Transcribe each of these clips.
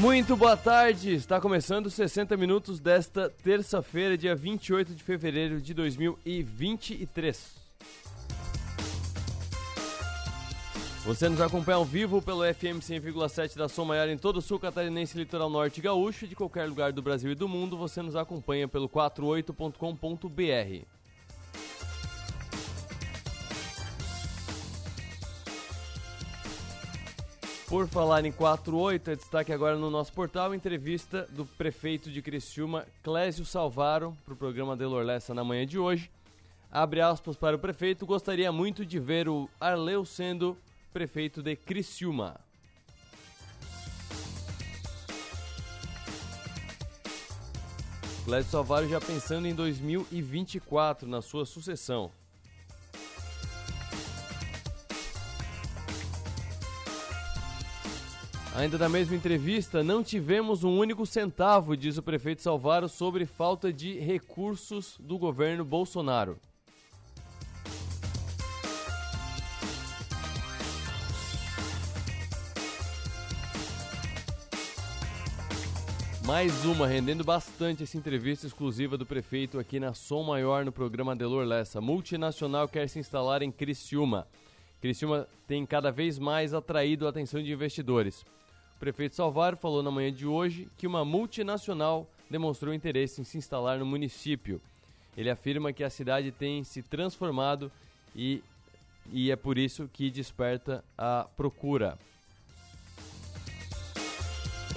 Muito boa tarde, está começando 60 minutos desta terça-feira, dia 28 de fevereiro de 2023. Você nos acompanha ao vivo pelo FM 100,7 da Som Maior em todo o sul catarinense, litoral norte gaúcho, de qualquer lugar do Brasil e do mundo, você nos acompanha pelo 48.com.br. Por falar em 48, é destaque agora no nosso portal entrevista do prefeito de Criciúma, Clésio Salvaro, para o programa Delor Lessa na manhã de hoje. Abre aspas para o prefeito, gostaria muito de ver o Arleu sendo prefeito de Criciúma. Clésio Salvaro já pensando em 2024 na sua sucessão. Ainda na mesma entrevista, não tivemos um único centavo, diz o prefeito Salvaro, sobre falta de recursos do governo Bolsonaro. Mais uma, rendendo bastante essa entrevista exclusiva do prefeito aqui na Som Maior no programa Delor Lessa. Multinacional quer se instalar em Criciúma. Criciúma tem cada vez mais atraído a atenção de investidores. O prefeito Salvaro falou na manhã de hoje que uma multinacional demonstrou interesse em se instalar no município. Ele afirma que a cidade tem se transformado e, e é por isso que desperta a procura.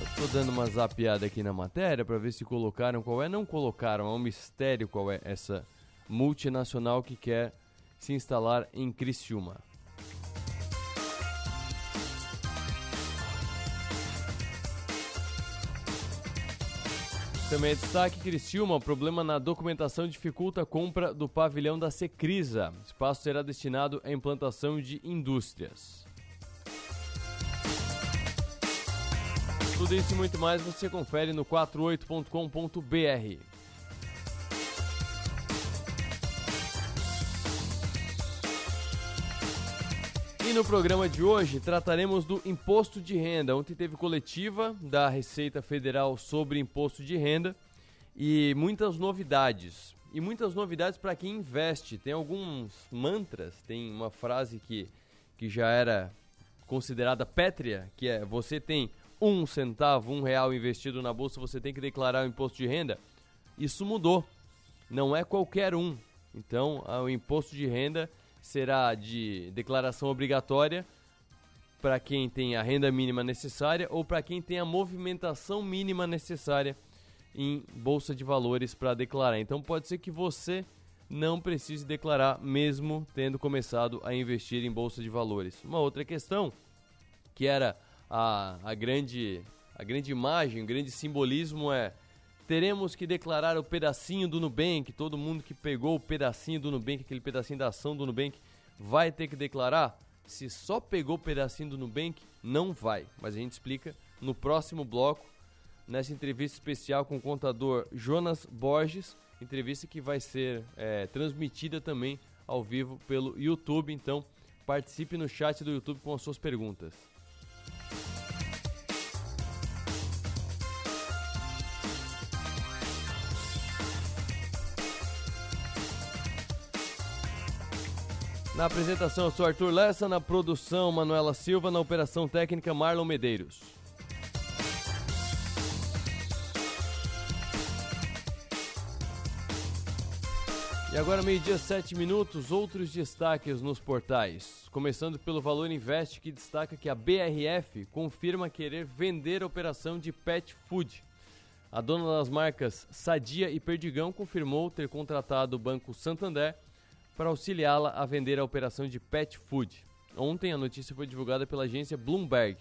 Estou dando uma zapiada aqui na matéria para ver se colocaram qual é. Não colocaram, é um mistério qual é essa multinacional que quer se instalar em Criciúma. Também é destaque Criciúma, problema na documentação dificulta a compra do pavilhão da Secrisa. Espaço será destinado à implantação de indústrias. Tudo isso e muito mais você confere no 48.com.br. No programa de hoje trataremos do imposto de renda. Ontem teve coletiva da Receita Federal sobre imposto de renda e muitas novidades. E muitas novidades para quem investe. Tem alguns mantras, tem uma frase que, que já era considerada pétrea, que é você tem um centavo, um real investido na bolsa, você tem que declarar o imposto de renda. Isso mudou. Não é qualquer um. Então, o imposto de renda será de declaração obrigatória para quem tem a renda mínima necessária ou para quem tem a movimentação mínima necessária em bolsa de valores para declarar. Então pode ser que você não precise declarar mesmo tendo começado a investir em bolsa de valores. Uma outra questão que era a, a grande a grande imagem, o grande simbolismo é teremos que declarar o pedacinho do Nubank. Todo mundo que pegou o pedacinho do Nubank, aquele pedacinho da ação do Nubank, vai ter que declarar? Se só pegou o pedacinho do Nubank, não vai. Mas a gente explica no próximo bloco, nessa entrevista especial com o contador Jonas Borges. Entrevista que vai ser é, transmitida também ao vivo pelo YouTube. Então, participe no chat do YouTube com as suas perguntas. Na apresentação, eu sou Arthur Lessa, na produção, Manuela Silva, na operação técnica, Marlon Medeiros. E agora, meio-dia, sete minutos, outros destaques nos portais. Começando pelo Valor Invest, que destaca que a BRF confirma querer vender a operação de pet food. A dona das marcas Sadia e Perdigão confirmou ter contratado o Banco Santander para auxiliá-la a vender a operação de pet food. Ontem a notícia foi divulgada pela agência Bloomberg.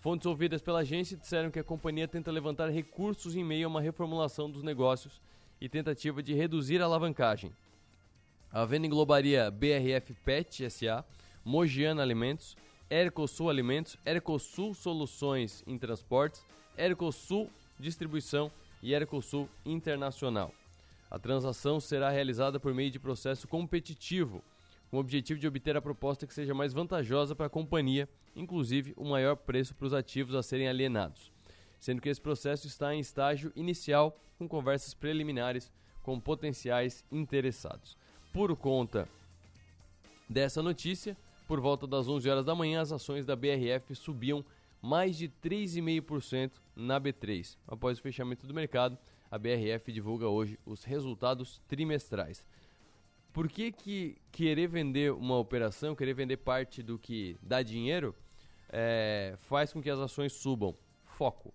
Fontes ouvidas pela agência disseram que a companhia tenta levantar recursos em meio a uma reformulação dos negócios e tentativa de reduzir a alavancagem. A venda englobaria BRF Pet SA, Mogiana Alimentos, Ercosul Alimentos, Ercosul Soluções em Transportes, Ercosul Distribuição e Ercosul Internacional. A transação será realizada por meio de processo competitivo, com o objetivo de obter a proposta que seja mais vantajosa para a companhia, inclusive o maior preço para os ativos a serem alienados. sendo que esse processo está em estágio inicial com conversas preliminares com potenciais interessados. Por conta dessa notícia, por volta das 11 horas da manhã, as ações da BRF subiam mais de 3,5% na B3. Após o fechamento do mercado, a BRF divulga hoje os resultados trimestrais. Por que, que querer vender uma operação, querer vender parte do que dá dinheiro, é, faz com que as ações subam? Foco.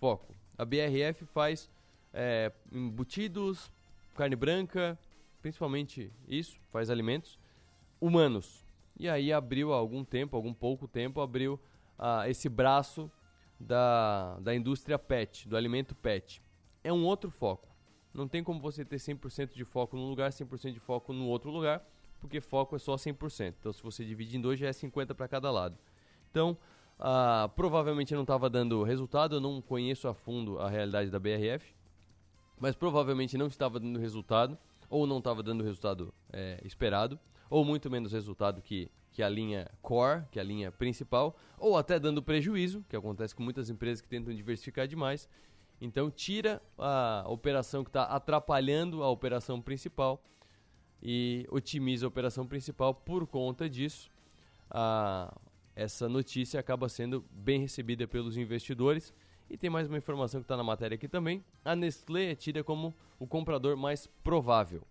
Foco. A BRF faz é, embutidos, carne branca, principalmente isso, faz alimentos humanos. E aí abriu há algum tempo, algum pouco tempo, abriu ah, esse braço da, da indústria pet, do alimento pet. É um outro foco. Não tem como você ter 100% de foco num lugar, 100% de foco no outro lugar, porque foco é só 100%. Então, se você divide em dois, já é 50% para cada lado. Então, ah, provavelmente não estava dando resultado, eu não conheço a fundo a realidade da BRF, mas provavelmente não estava dando resultado, ou não estava dando o resultado é, esperado, ou muito menos resultado que, que a linha core, que a linha principal, ou até dando prejuízo, que acontece com muitas empresas que tentam diversificar demais, então tira a operação que está atrapalhando a operação principal e otimiza a operação principal. Por conta disso, a, essa notícia acaba sendo bem recebida pelos investidores. E tem mais uma informação que está na matéria aqui também. A Nestlé é tida como o comprador mais provável.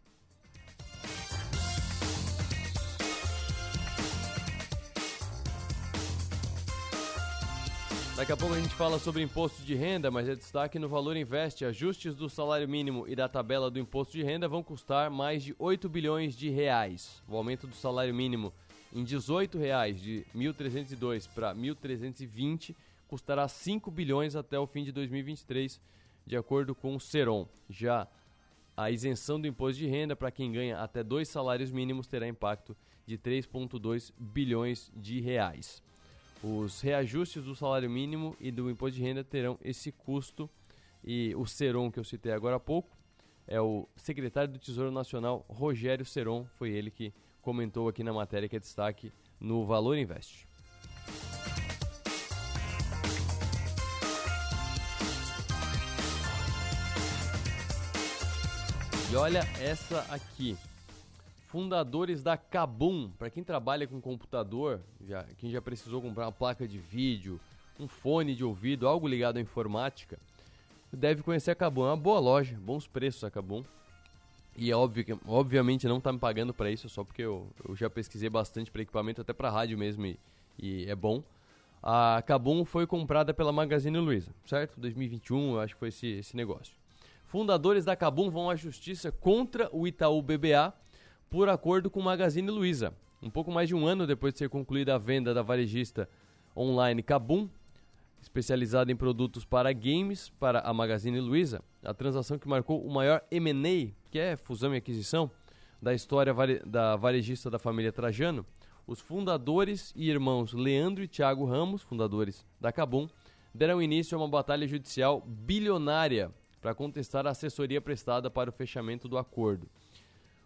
Daqui a pouco a gente fala sobre imposto de renda, mas é destaque no Valor Investe. Ajustes do salário mínimo e da tabela do imposto de renda vão custar mais de 8 bilhões de reais. O aumento do salário mínimo em R$ 18,00 de 1.302 para 1.320 custará 5 bilhões até o fim de 2023, de acordo com o Seron. Já a isenção do imposto de renda para quem ganha até dois salários mínimos terá impacto de 3,2 bilhões de reais. Os reajustes do salário mínimo e do imposto de renda terão esse custo. E o Seron que eu citei agora há pouco é o secretário do Tesouro Nacional Rogério Seron, foi ele que comentou aqui na matéria que é destaque no Valor Invest. E olha essa aqui fundadores da Kabum. Para quem trabalha com computador, já, quem já precisou comprar uma placa de vídeo, um fone de ouvido, algo ligado à informática, deve conhecer a Kabum. É uma boa loja, bons preços a Kabum. E é óbvio, obviamente não está me pagando para isso, só porque eu, eu já pesquisei bastante para equipamento, até para rádio mesmo, e, e, é bom. A Kabum foi comprada pela Magazine Luiza, certo? 2021, eu acho que foi esse, esse negócio. Fundadores da Kabum vão à justiça contra o Itaú BBA por acordo com o Magazine Luiza. Um pouco mais de um ano depois de ser concluída a venda da varejista online Kabum, especializada em produtos para games, para a Magazine Luiza, a transação que marcou o maior M&A, que é fusão e aquisição, da história da varejista da família Trajano, os fundadores e irmãos Leandro e Tiago Ramos, fundadores da Kabum, deram início a uma batalha judicial bilionária para contestar a assessoria prestada para o fechamento do acordo.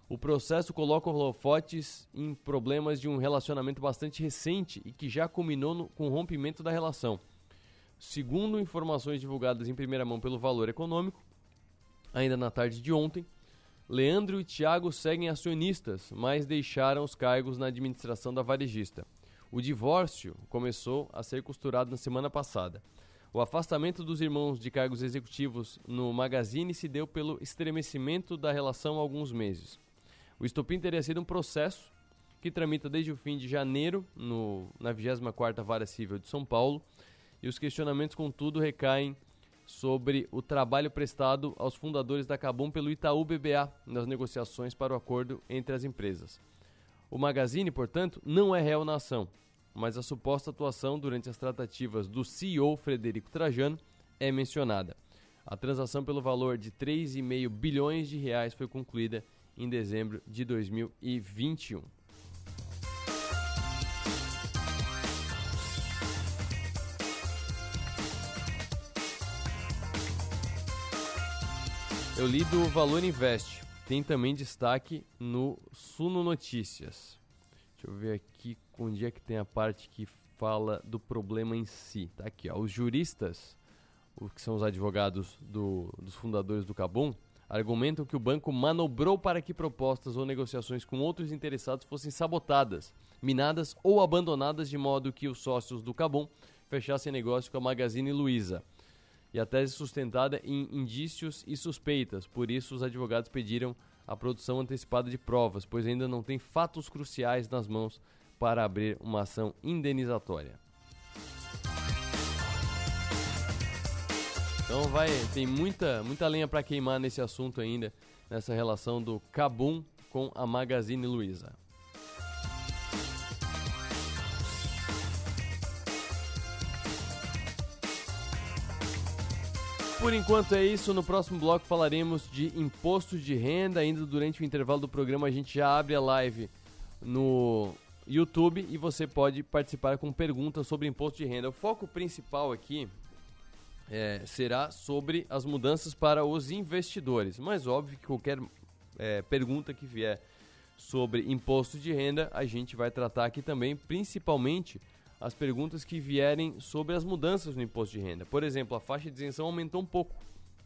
O processo coloca holofotes em problemas de um relacionamento bastante recente e que já culminou no, com o rompimento da relação. Segundo informações divulgadas em primeira mão pelo Valor Econômico, ainda na tarde de ontem, Leandro e Tiago seguem acionistas, mas deixaram os cargos na administração da varejista. O divórcio começou a ser costurado na semana passada. O afastamento dos irmãos de cargos executivos no Magazine se deu pelo estremecimento da relação há alguns meses. O estopim teria sido um processo que tramita desde o fim de janeiro no, na 24ª Vara Civil de São Paulo e os questionamentos, contudo, recaem sobre o trabalho prestado aos fundadores da Cabum pelo Itaú BBA nas negociações para o acordo entre as empresas. O Magazine, portanto, não é réu na ação, mas a suposta atuação durante as tratativas do CEO Frederico Trajano é mencionada. A transação pelo valor de 3,5 bilhões de reais foi concluída em dezembro de 2021. Eu li do Valor Invest. Tem também destaque no Suno Notícias. Deixa eu ver aqui onde é que tem a parte que fala do problema em si. Tá aqui, ó. Os juristas que são os advogados do, dos fundadores do Cabum, argumentam que o banco manobrou para que propostas ou negociações com outros interessados fossem sabotadas, minadas ou abandonadas de modo que os sócios do Cabum fechassem negócio com a Magazine Luiza. E a tese sustentada em indícios e suspeitas, por isso os advogados pediram a produção antecipada de provas, pois ainda não tem fatos cruciais nas mãos para abrir uma ação indenizatória. Então vai, tem muita, muita lenha para queimar nesse assunto ainda, nessa relação do Cabum com a Magazine Luiza. Por enquanto é isso. No próximo bloco falaremos de imposto de renda. Ainda durante o intervalo do programa a gente já abre a live no YouTube e você pode participar com perguntas sobre imposto de renda. O foco principal aqui é, será sobre as mudanças para os investidores. Mas óbvio que qualquer é, pergunta que vier sobre imposto de renda, a gente vai tratar aqui também, principalmente as perguntas que vierem sobre as mudanças no imposto de renda. Por exemplo, a faixa de isenção aumentou um pouco.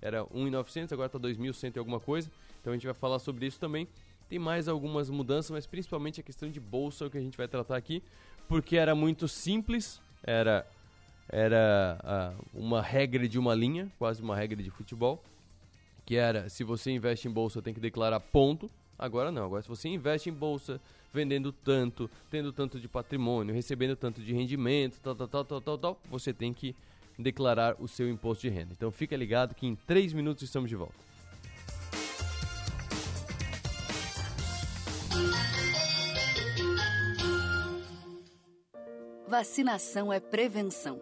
Era 1.900, agora está 2.100 e alguma coisa. Então a gente vai falar sobre isso também. Tem mais algumas mudanças, mas principalmente a questão de bolsa é o que a gente vai tratar aqui, porque era muito simples, era era uh, uma regra de uma linha, quase uma regra de futebol, que era se você investe em bolsa tem que declarar ponto. Agora não, agora se você investe em bolsa, vendendo tanto, tendo tanto de patrimônio, recebendo tanto de rendimento, tal, tal, tal, tal, tal, tal você tem que declarar o seu imposto de renda. Então fica ligado que em 3 minutos estamos de volta. Vacinação é prevenção.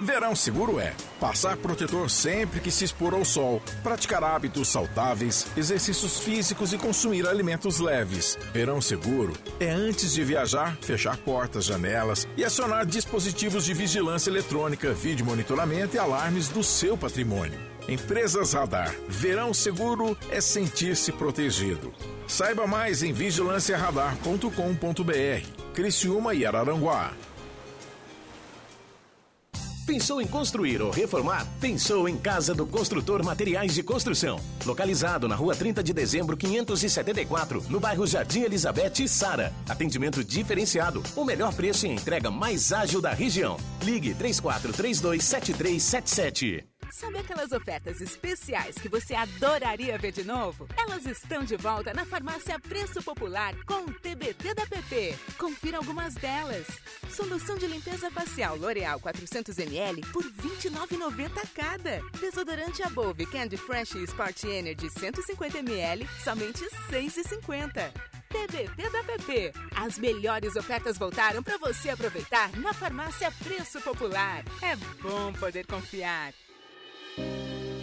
Verão seguro é passar protetor sempre que se expor ao sol, praticar hábitos saudáveis, exercícios físicos e consumir alimentos leves. Verão seguro é antes de viajar, fechar portas, janelas e acionar dispositivos de vigilância eletrônica, vídeo monitoramento e alarmes do seu patrimônio. Empresas Radar. Verão seguro é sentir-se protegido. Saiba mais em vigilanciaradar.com.br. Criciúma e Araranguá. Pensou em construir ou reformar? Pensou em Casa do Construtor Materiais de Construção. Localizado na rua 30 de dezembro, 574, no bairro Jardim Elizabeth e Sara. Atendimento diferenciado, o melhor preço e entrega mais ágil da região. Ligue 3432 7377. Sabe aquelas ofertas especiais que você adoraria ver de novo? Elas estão de volta na farmácia Preço Popular com o TBT da PP. Confira algumas delas. Solução de limpeza facial L'Oreal 400ml por R$ 29,90 cada. Desodorante Above Candy Fresh Sport Energy 150ml, somente R$ 6,50. TBT da PP. As melhores ofertas voltaram para você aproveitar na farmácia Preço Popular. É bom poder confiar.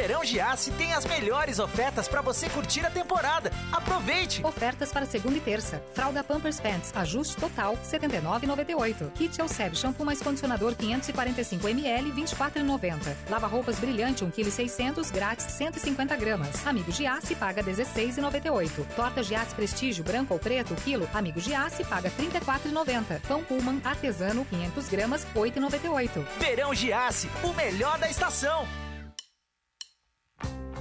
Verão Giasse tem as melhores ofertas para você curtir a temporada. Aproveite! Ofertas para segunda e terça. Fralda Pampers Pants, ajuste total, R$ 79,98. Kit Elseb, shampoo mais condicionador 545ml, R$ 24,90. Lava roupas brilhante, 1,6 kg, grátis, 150 gramas. Amigo Giasse, paga R$ 16,98. Torta Giasse Prestígio, branco ou preto, quilo, Amigo Giasse, paga R$ 34,90. Pão Pullman, artesano, 500 gramas, R$ 8,98. Verão Giasse, o melhor da estação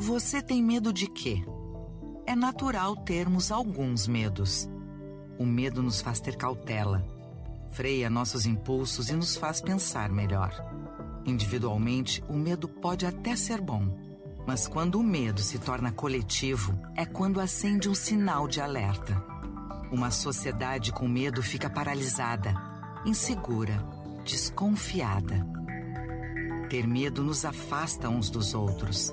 Você tem medo de quê? É natural termos alguns medos. O medo nos faz ter cautela, freia nossos impulsos e nos faz pensar melhor. Individualmente, o medo pode até ser bom, mas quando o medo se torna coletivo, é quando acende um sinal de alerta. Uma sociedade com medo fica paralisada, insegura, desconfiada. Ter medo nos afasta uns dos outros.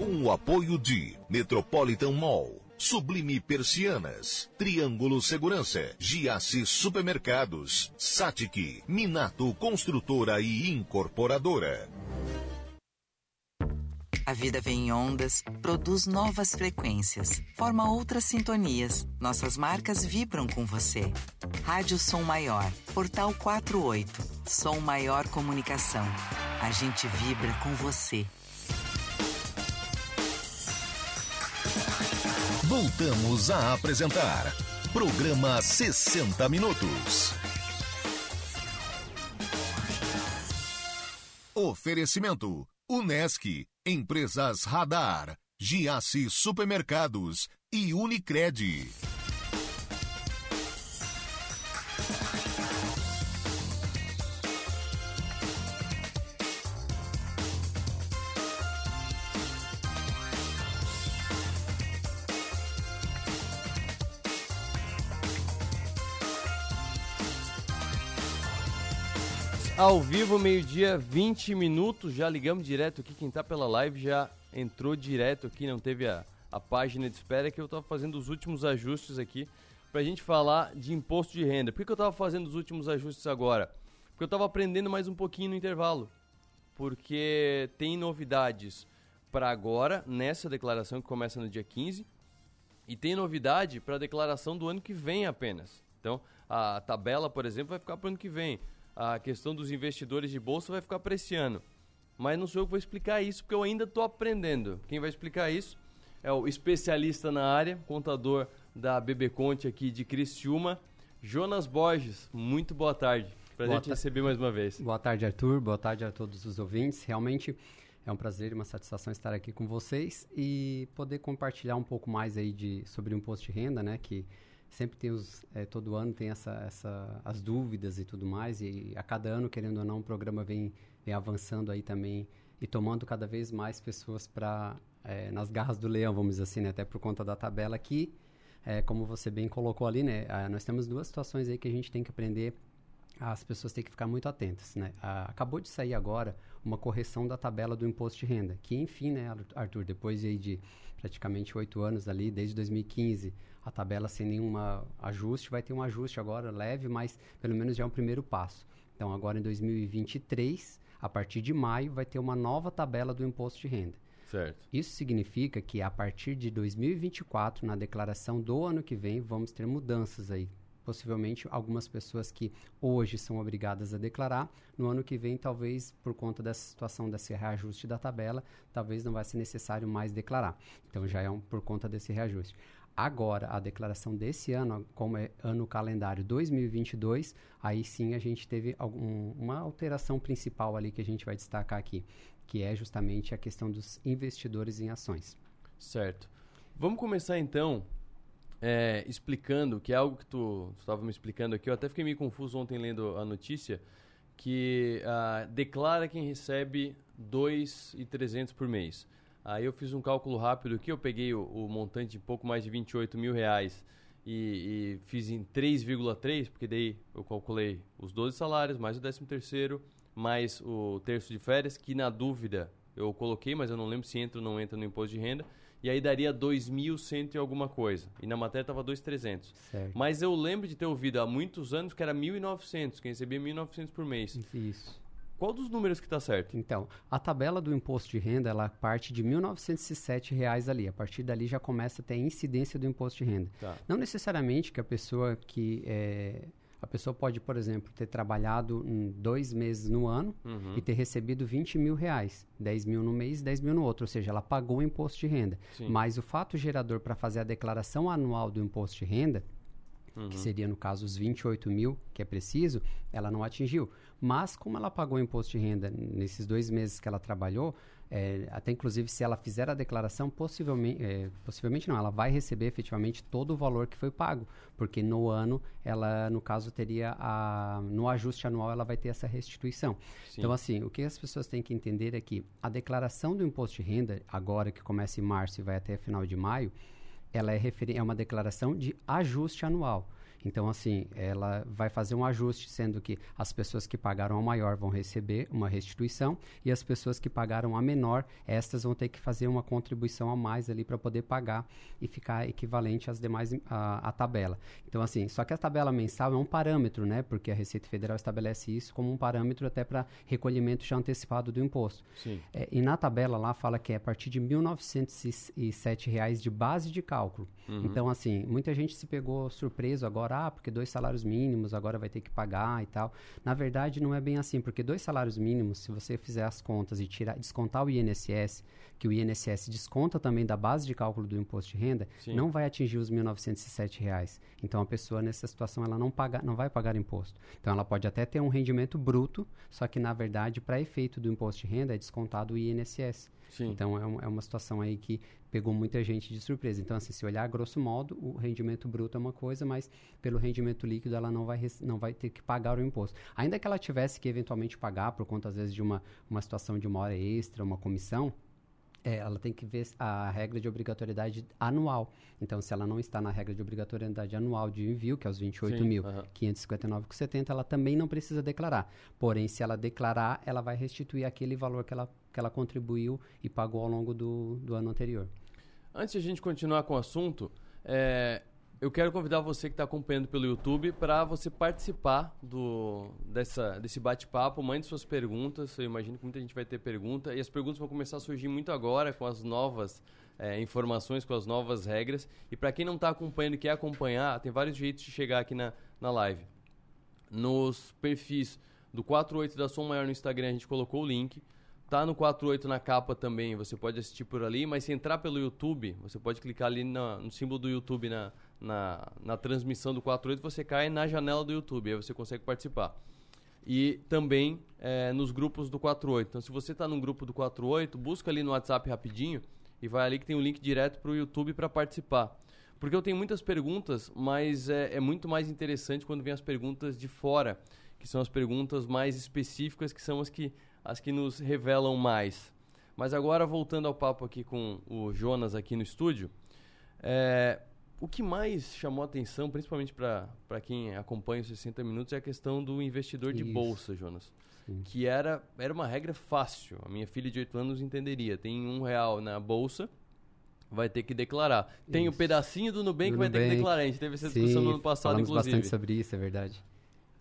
Com o apoio de Metropolitan Mall, Sublime Persianas, Triângulo Segurança, Giasse Supermercados, Satic, Minato Construtora e Incorporadora. A vida vem em ondas, produz novas frequências, forma outras sintonias. Nossas marcas vibram com você. Rádio Som Maior, Portal 48, Som Maior Comunicação. A gente vibra com você. Voltamos a apresentar Programa 60 Minutos. Oferecimento: Unesc, Empresas Radar, Giasse Supermercados e Unicred. Ao vivo, meio-dia, 20 minutos. Já ligamos direto aqui. Quem tá pela live já entrou direto aqui, não teve a, a página de espera, que eu tava fazendo os últimos ajustes aqui pra gente falar de imposto de renda. Por que, que eu tava fazendo os últimos ajustes agora? Porque eu tava aprendendo mais um pouquinho no intervalo. Porque tem novidades para agora, nessa declaração que começa no dia 15, e tem novidade para a declaração do ano que vem apenas. Então, a tabela, por exemplo, vai ficar para o ano que vem a questão dos investidores de bolsa vai ficar para esse ano. Mas não sou eu que vou explicar isso, porque eu ainda estou aprendendo. Quem vai explicar isso é o especialista na área, contador da BB Conte aqui de Criciúma, Jonas Borges. Muito boa tarde. Prazer boa te receber mais uma vez. Boa tarde, Arthur. Boa tarde a todos os ouvintes. Realmente é um prazer e uma satisfação estar aqui com vocês e poder compartilhar um pouco mais aí de, sobre o imposto de renda, né? Que sempre tem os, é, todo ano tem essa, essa, as dúvidas e tudo mais, e a cada ano, querendo ou não, o programa vem, vem avançando aí também e tomando cada vez mais pessoas para é, nas garras do leão, vamos dizer assim, né? até por conta da tabela aqui, é, como você bem colocou ali, né? Ah, nós temos duas situações aí que a gente tem que aprender as pessoas têm que ficar muito atentas, né? Ah, acabou de sair agora uma correção da tabela do imposto de renda, que enfim, né, Arthur, depois de, de praticamente oito anos ali, desde 2015, a tabela sem nenhum ajuste, vai ter um ajuste agora leve, mas pelo menos já é um primeiro passo. Então agora em 2023, a partir de maio, vai ter uma nova tabela do imposto de renda. Certo. Isso significa que a partir de 2024, na declaração do ano que vem, vamos ter mudanças aí possivelmente algumas pessoas que hoje são obrigadas a declarar, no ano que vem, talvez por conta dessa situação desse reajuste da tabela, talvez não vai ser necessário mais declarar. Então já é um, por conta desse reajuste. Agora, a declaração desse ano, como é ano calendário 2022, aí sim a gente teve algum, uma alteração principal ali que a gente vai destacar aqui, que é justamente a questão dos investidores em ações. Certo. Vamos começar então é, explicando, que é algo que tu estava me explicando aqui, eu até fiquei meio confuso ontem lendo a notícia, que uh, declara quem recebe 2,300 por mês. Aí eu fiz um cálculo rápido aqui, eu peguei o, o montante de pouco mais de 28 mil reais e, e fiz em 3,3, porque daí eu calculei os 12 salários, mais o 13 terceiro, mais o terço de férias, que na dúvida eu coloquei, mas eu não lembro se entra ou não entra no imposto de renda. e aí daria 2.100 e alguma coisa. E na matéria estava 2.300. Certo. Mas eu lembro de ter ouvido há muitos anos que era 1.900, quem recebia 1.900 por mês. Isso. Qual dos números que está certo? Então, a tabela do imposto de renda, ela parte de 1.907 reais ali. A partir dali já começa a ter a incidência do imposto de renda. Tá. Não necessariamente que a pessoa que é, a pessoa pode, por exemplo, ter trabalhado dois meses no ano Uhum. e ter recebido 20 mil reais. 10 mil no mês, 10 mil no outro. Ou seja, ela pagou o imposto de renda. Sim. Mas o fato gerador para fazer a declaração anual do imposto de renda, Uhum. que seria no caso os 28 mil que é preciso, ela não atingiu. Mas como ela pagou o imposto de renda nesses dois meses que ela trabalhou, é, até inclusive se ela fizer a declaração, possivelmente, é, possivelmente não, ela vai receber efetivamente todo o valor que foi pago, porque no ano ela, no caso, teria a, no ajuste anual ela vai ter essa restituição. Sim. Então assim, o que as pessoas têm que entender é que a declaração do imposto de renda, agora que começa em março e vai até final de maio, ela é, é uma declaração de ajuste anual. Então, assim, ela vai fazer um ajuste, sendo que as pessoas que pagaram a maior vão receber uma restituição e as pessoas que pagaram a menor, estas vão ter que fazer uma contribuição a mais ali para poder pagar e ficar equivalente às demais a, a tabela. Então, assim, só que a tabela mensal é um parâmetro, né? Porque a Receita Federal estabelece isso como um parâmetro até para recolhimento já antecipado do imposto. Sim. É, e na tabela lá fala que é a partir de 1.907 reais de base de cálculo. Uhum. Então, assim, muita gente se pegou surpreso agora, ah, porque dois salários mínimos agora vai ter que pagar e tal. Na verdade, não é bem assim, porque dois salários mínimos, se você fizer as contas e tirar, descontar o INSS, que o INSS desconta também da base de cálculo do imposto de renda, Sim. não vai atingir os 1.907 reais. Então, a pessoa nessa situação ela não, paga, não vai pagar imposto. Então, ela pode até ter um rendimento bruto, só que, na verdade, para efeito do imposto de renda, é descontado o INSS. Sim. Então, é, um- é uma situação aí que pegou muita gente de surpresa. Então, assim, se olhar grosso modo, o rendimento bruto é uma coisa, mas pelo rendimento líquido ela não vai, não vai ter que pagar o imposto. Ainda que ela tivesse que eventualmente pagar por conta, às vezes, de uma, uma situação de uma hora extra, uma comissão, é, ela tem que ver a regra de obrigatoriedade anual. Então, se ela não está na regra de obrigatoriedade anual de envio, que é os Sim, 28.559,70, ela também não precisa declarar. Porém, se ela declarar, ela vai restituir aquele valor que ela, que ela contribuiu e pagou ao longo do, do ano anterior. Antes de a gente continuar com o assunto, é, eu quero convidar você que está acompanhando pelo YouTube para você participar do, dessa, desse bate-papo. Mande suas perguntas. Eu imagino que muita gente vai ter pergunta. E as perguntas vão começar a surgir muito agora com as novas é, informações, com as novas regras. E para quem não está acompanhando e quer acompanhar, tem vários jeitos de chegar aqui na, na live. Nos perfis do 48 da Som Maior no Instagram, a gente colocou o link. Tá no 48 na capa também, você pode assistir por ali, mas se entrar pelo YouTube, você pode clicar ali no símbolo do YouTube na, na, na transmissão do 48, você cai na janela do YouTube, aí você consegue participar. E também é, nos grupos do 48. Então, se você está num grupo do 48, busca ali no WhatsApp rapidinho e vai ali que tem um link direto para o YouTube para participar. Porque eu tenho muitas perguntas, mas é, é muito mais interessante quando vem as perguntas de fora, que são as perguntas mais específicas, que são as que, as que nos revelam mais. Mas agora, voltando ao papo aqui com o Jonas aqui no estúdio, é, o que mais chamou atenção, principalmente para quem acompanha os 60 Minutos, é a questão do investidor de Isso. bolsa, Jonas. Sim. Que era, era uma regra fácil. A minha filha de 8 anos entenderia. Tem um real na bolsa, vai ter que declarar. Tem o Isso. pedacinho do Nubank Do que vai ter que Nubank. declarar. A gente teve essa discussão Sim, no ano passado, falamos inclusive. bastante sobre isso, é verdade.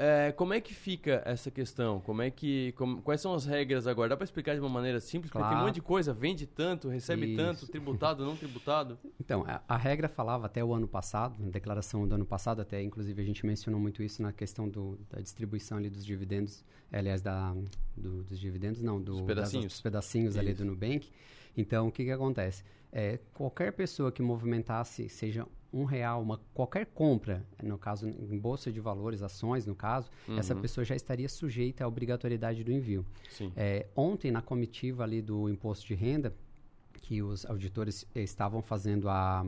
É, como é que fica essa questão? Como é que, como- quais são as regras agora? Dá para explicar de uma maneira simples? Porque tem um Claro. monte de coisa, vende tanto, recebe Isso. tanto, tributado, não tributado. Então, a, a regra falava até o ano passado, na declaração do ano passado, até inclusive a gente mencionou muito isso na questão do, da distribuição ali dos dividendos, eh, aliás, da, do- dos dividendos, não, do, Dos das- pedacinhos. dos pedacinhos ali do Nubank. Então, o que que acontece? É, qualquer pessoa que movimentasse, seja um real, uma, qualquer compra, no caso, em bolsa de valores, ações, no caso, essa Uhum. pessoa já estaria sujeita à obrigatoriedade do envio. É, ontem, na comitiva ali do imposto de renda, que os auditores estavam fazendo a,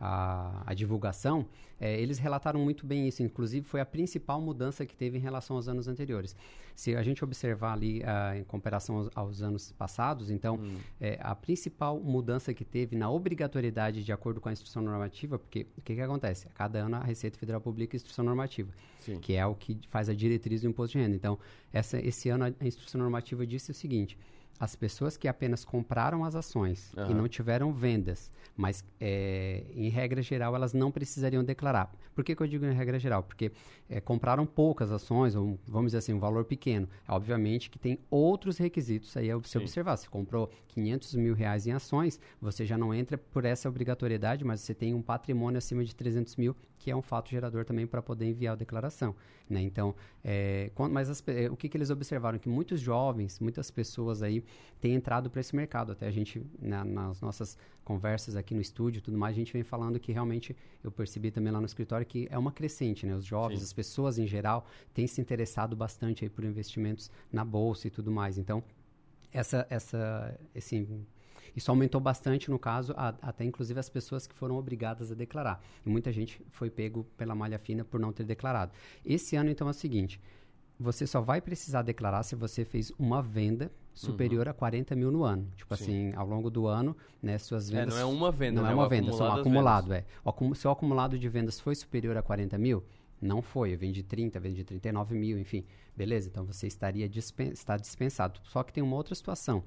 a, a divulgação, eh, eles relataram muito bem isso. Inclusive, foi a principal mudança que teve em relação aos anos anteriores. Se a gente observar ali ah, em comparação aos, aos anos passados, então, Hum. eh, a principal mudança que teve na obrigatoriedade de acordo com a instrução normativa, porque o que, que acontece? A cada ano a Receita Federal publica a instrução normativa, Sim. que é o que faz a diretriz do imposto de renda. Então, essa, esse ano a, a instrução normativa disse o seguinte: as pessoas que apenas compraram as ações e Aham. não tiveram vendas, mas é, em regra geral elas não precisariam declarar. Por que, que eu digo em regra geral? Porque é, compraram poucas ações, ou vamos dizer assim, um valor pequeno. Obviamente que tem outros requisitos aí a você observar. Se comprou 500 mil reais em ações, você já não entra por essa obrigatoriedade, mas você tem um patrimônio acima de 300 mil, que é um fato gerador também para poder enviar a declaração. Né? Então, é, quan- mas as pe- o que, que eles observaram? Que muitos jovens, muitas pessoas aí têm entrado para esse mercado. Até a gente, na- nas nossas conversas aqui no estúdio e tudo mais, a gente vem falando que realmente, eu percebi também lá no escritório, que é uma crescente, né? Os jovens, Sim. as pessoas em geral, têm se interessado bastante aí por investimentos na bolsa e tudo mais. Então, essa, essa, esse, isso aumentou bastante no caso, a- até inclusive as pessoas que foram obrigadas a declarar. E muita gente foi pego pela malha fina por não ter declarado. Esse ano, então, é o seguinte: você só vai precisar declarar se você fez uma venda superior a 40 mil no ano. Tipo Uhum. Sim. assim, ao longo do ano, né, suas É, vendas... não é uma venda, Não né? é O uma venda, só um acumulado é. O acumu- seu acumulado de vendas foi superior a 40 mil? Não foi. Eu vendi 30, vendi 39 mil, enfim. Beleza, então você estaria dispen está dispensado. Só que tem uma outra situação.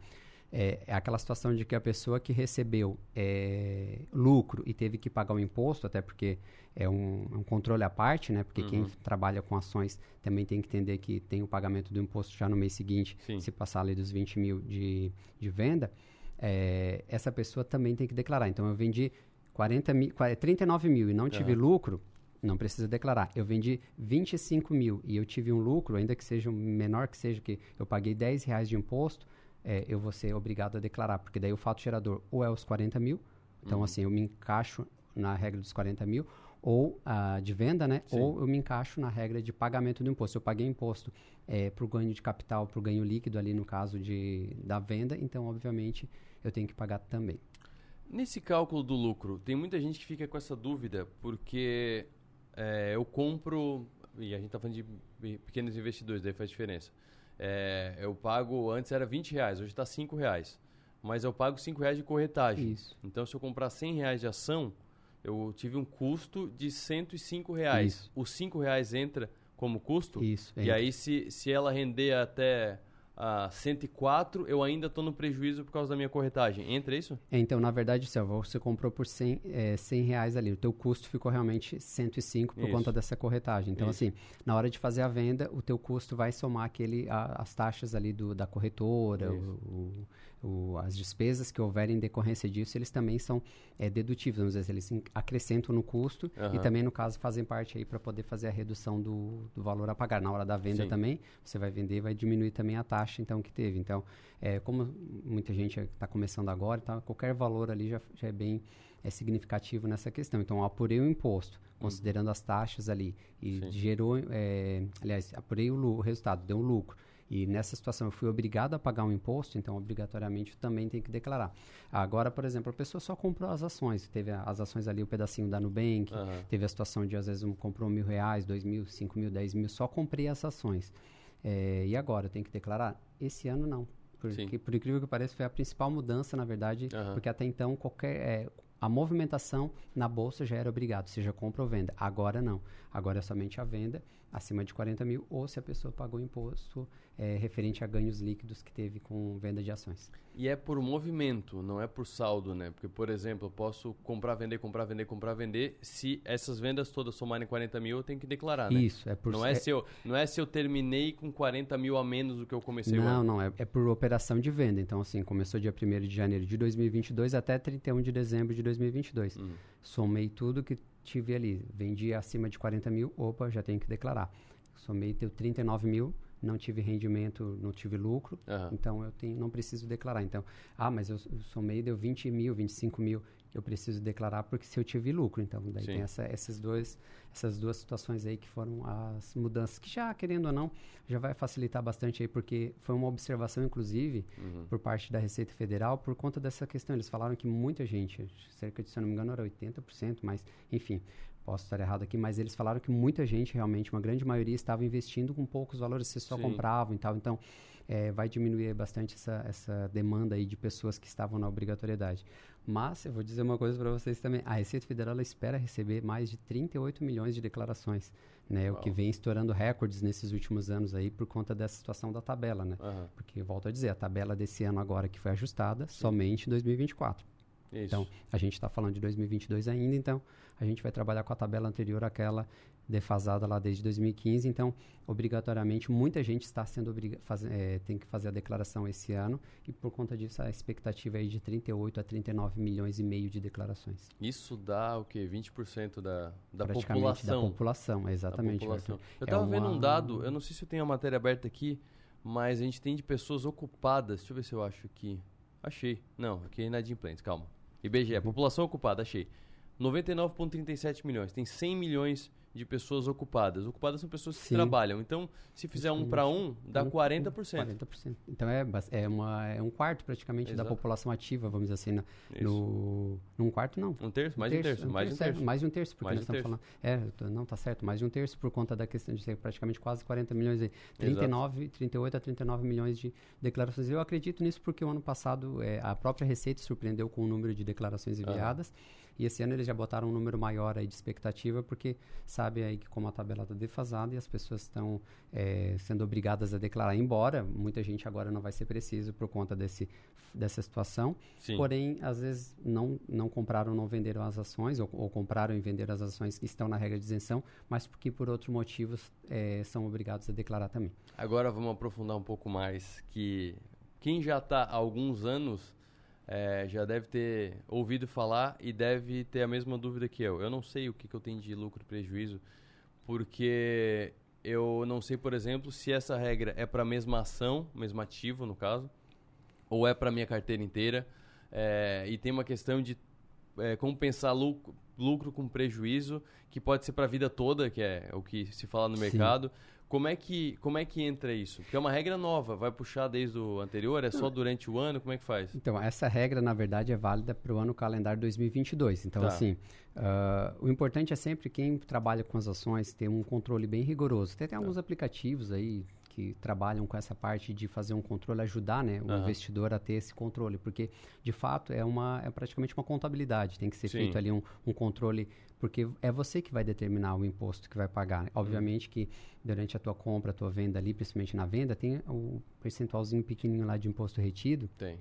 É, é aquela situação de que a pessoa que recebeu é, lucro e teve que pagar o imposto, até porque é um, é um controle à parte, né? Porque quem Uhum. trabalha com ações também tem que entender que tem o pagamento do imposto já no mês seguinte, Sim. se passar ali dos 20 mil de, de venda. é, essa pessoa também tem que declarar. Então, eu vendi 40 mil, qua- 39 mil e não tive lucro, não precisa declarar. Eu vendi 25 mil e eu tive um lucro, ainda que seja menor que seja, que eu paguei 10 reais de imposto, é, eu vou ser obrigado a declarar, porque daí o fato gerador ou é os 40 mil, então Uhum. assim, eu me encaixo na regra dos 40 mil, ou ah, de venda, né? Sim. Ou eu me encaixo na regra de pagamento do imposto. Eu paguei imposto para o ganho de capital, para o ganho líquido ali no caso de, da venda, então, obviamente, eu tenho que pagar também. Nesse cálculo do lucro, tem muita gente que fica com essa dúvida, porque é, eu compro, e a gente está falando de pe- pequenos investidores, daí faz diferença. É, eu pago, antes era 20 reais, hoje está 5 reais. Mas eu pago 5 reais de corretagem. Isso. Então, se eu comprar 100 reais de ação, eu tive um custo de 105 reais. Isso. Os 5 reais entra como custo? Isso. E entra. aí, se, se ela render até a 104, eu ainda estou no prejuízo por causa da minha corretagem. Entra isso? É, Então, na verdade, Selva, você comprou por 100, é, 100 reais ali. O teu custo ficou realmente 105 por Isso. conta dessa corretagem. Então, Isso. assim, na hora de fazer a venda, o teu custo vai somar aquele, a- as taxas ali do, da corretora, o- o- o- as despesas que houverem em decorrência disso, eles também são é, dedutíveis. Vamos dizer, eles in- acrescentam no custo e Aham. também, no caso, fazem parte aí para poder fazer a redução do, do valor a pagar. Na hora da venda Sim. também, você vai vender e vai diminuir também a taxa então que teve. Então, é, como muita gente está começando agora, e tal, qualquer valor ali já, já é bem é, significativo nessa questão. Então, eu apurei o imposto, considerando as taxas ali, e Sim. gerou, é, aliás, apurei o, o resultado, deu um lucro. E nessa situação eu fui obrigado a pagar um imposto, então obrigatoriamente também tenho que declarar. Agora, por exemplo, a pessoa só comprou as ações, teve as ações ali, o pedacinho da Nubank, Aham. teve a situação de às vezes um comprou mil reais, dois mil, cinco mil, dez mil, só comprei as ações. É, e agora, eu tenho que declarar? Esse ano não. Porque, Sim. por incrível que pareça, foi a principal mudança, na verdade, Aham. porque até então qualquer. é, a movimentação na bolsa já era obrigado, seja compra ou venda. Agora não. Agora é somente a venda acima de 40 mil ou se a pessoa pagou imposto é, referente a ganhos líquidos que teve com venda de ações. E é por movimento, não é por saldo, né? Porque, por exemplo, eu posso comprar, vender, comprar, vender, comprar, vender. Se essas vendas todas somarem 40 mil, eu tenho que declarar, né? Isso, é por Não é, é- se eu, não é se eu terminei com 40 mil a menos do que eu comecei Não, não, é, é por operação de venda. Então, assim, começou dia 1 de janeiro de 2022 até 31 de dezembro de 2022. Hum. Somei tudo que tive ali. Vendi acima de 40 mil, opa, já tenho que declarar. Somei, deu 39 mil, não tive rendimento, não tive lucro, Aham. então eu tenho, não preciso declarar. Então, ah, mas eu, eu somei, deu 20 mil, 25 mil, eu preciso declarar porque se eu tive lucro. Então, daí Sim. tem essa, essas, dois, essas duas situações aí que foram as mudanças, que já, querendo ou não, já vai facilitar bastante aí, porque foi uma observação, inclusive, Uhum. por parte da Receita Federal, por conta dessa questão. Eles falaram que muita gente, cerca de, se eu não me engano, era 80%, mas, enfim, posso estar errado aqui, mas eles falaram que muita gente, realmente, uma grande maioria, estava investindo com poucos valores, você só Sim. compravam e tal. Então, eh, vai diminuir bastante essa, essa demanda aí de pessoas que estavam na obrigatoriedade. Mas eu vou dizer uma coisa para vocês também. A Receita Federal espera receber mais de 38 milhões de declarações, né? O que vem estourando recordes nesses últimos anos aí por conta dessa situação da tabela, né? Uhum. Porque volto a dizer, a tabela desse ano agora que foi ajustada Sim. somente em 2024. Isso. Então, a gente está falando de 2022 ainda, então a gente vai trabalhar com a tabela anterior àquela defasada lá desde 2015. Então, obrigatoriamente, muita gente está sendo faz, é, tem que fazer a declaração esse ano e por conta disso a expectativa é de 38 a 39 milhões e meio de declarações. Isso dá o quê? 20% da, da população? da população, exatamente. População. Eu estava é vendo uma... um dado, eu não sei se eu tenho a matéria aberta aqui, mas a gente tem de pessoas ocupadas. Deixa eu ver se eu acho aqui. Achei. Não, aqui é inadimplentes, calma. IBGE, uhum. população ocupada, achei. 99,37 milhões. Tem 100 milhões de pessoas ocupadas. Ocupadas são pessoas que Sim. trabalham. Então, se fizer um para um, dá 40%. 40%. Então, é, é, uma, é um quarto praticamente Exato. da população ativa, vamos dizer assim. No, num quarto, não. Um terço? Mais um terço. Um mais, terço, um terço. É, mais de um terço, porque mais nós estamos terço. falando... É, não, tá certo. Mais de um terço por conta da questão de ser praticamente quase 40 milhões. Aí. 39, Exato. 38 a 39 milhões de declarações. Eu acredito nisso porque o ano passado é, a própria Receita surpreendeu com o número de declarações enviadas. E esse ano eles já botaram um número maior aí de expectativa, porque sabe aí que como a tabela está defasada e as pessoas estão é, sendo obrigadas a declarar, embora muita gente agora não vai ser preciso por conta desse, dessa situação. Sim. Porém, às vezes não, não compraram, não venderam as ações, ou, ou, compraram e venderam as ações que estão na regra de isenção, mas porque por outros motivos é, são obrigados a declarar também. Agora vamos aprofundar um pouco mais que quem já está há alguns anos é, já deve ter ouvido falar e deve ter a mesma dúvida que eu. Eu não sei o que, que eu tenho de lucro e prejuízo, porque eu não sei, por exemplo, se essa regra é para a mesma ação, mesmo ativo no caso, ou é para minha carteira inteira. É, e tem uma questão de é, compensar lucro, lucro com prejuízo, que pode ser para a vida toda, que é o que se fala no Sim. Como é que como é que entra isso? Porque é uma regra nova, vai puxar desde o anterior, é só durante o ano, como é que faz? Então, essa regra na verdade é válida para o ano calendário 2022. Então, tá. assim, uh, o importante é sempre quem trabalha com as ações ter um controle bem rigoroso. Tem, tem alguns tá. aplicativos aí, que trabalham com essa parte de fazer um controle, ajudar né, o uhum. investidor a ter esse controle, porque de fato é, uma, é praticamente uma contabilidade, tem que ser Sim. feito ali um, um controle, porque é você que vai determinar o imposto que vai pagar. Uhum. Obviamente que durante a tua compra, a tua venda ali, principalmente na venda, tem o percentualzinho pequenininho lá de imposto retido. Tem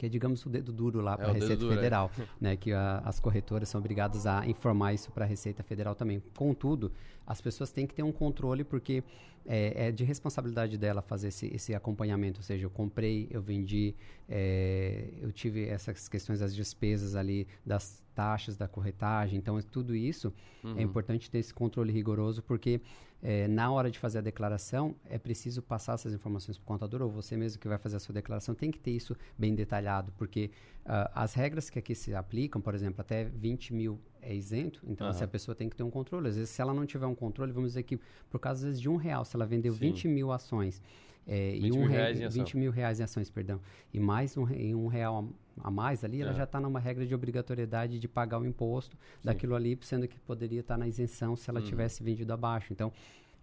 que é, digamos, o dedo duro lá é para a Receita duro, é. Federal, é. né? Que a, as corretoras são obrigadas a informar isso para a Receita Federal também. Contudo, as pessoas têm que ter um controle porque é, é de responsabilidade dela fazer esse, esse, acompanhamento, ou seja, eu comprei, eu vendi, é, eu tive essas questões das despesas ali, das taxas da corretagem, então tudo isso é uhum. é importante ter esse controle rigoroso porque é, na hora de fazer a declaração, é preciso passar essas informações para o contador, ou você mesmo que vai fazer a sua declaração, tem que ter isso bem detalhado, porque uh, as regras que aqui se aplicam, por exemplo, até 20 mil é isento, então uhum. se a pessoa tem que ter um controle. Às vezes, se ela não tiver um controle, vamos dizer que por causa vezes, de um real, se ela vendeu Sim. 20 mil ações, é, 20, e um mil reais re... 20 mil reais em ações, perdão, e mais um, e um real a mais ali, ela é. já está numa regra de obrigatoriedade de pagar o imposto Sim. daquilo ali, sendo que poderia estar tá na isenção se ela uhum. tivesse vendido abaixo. Então,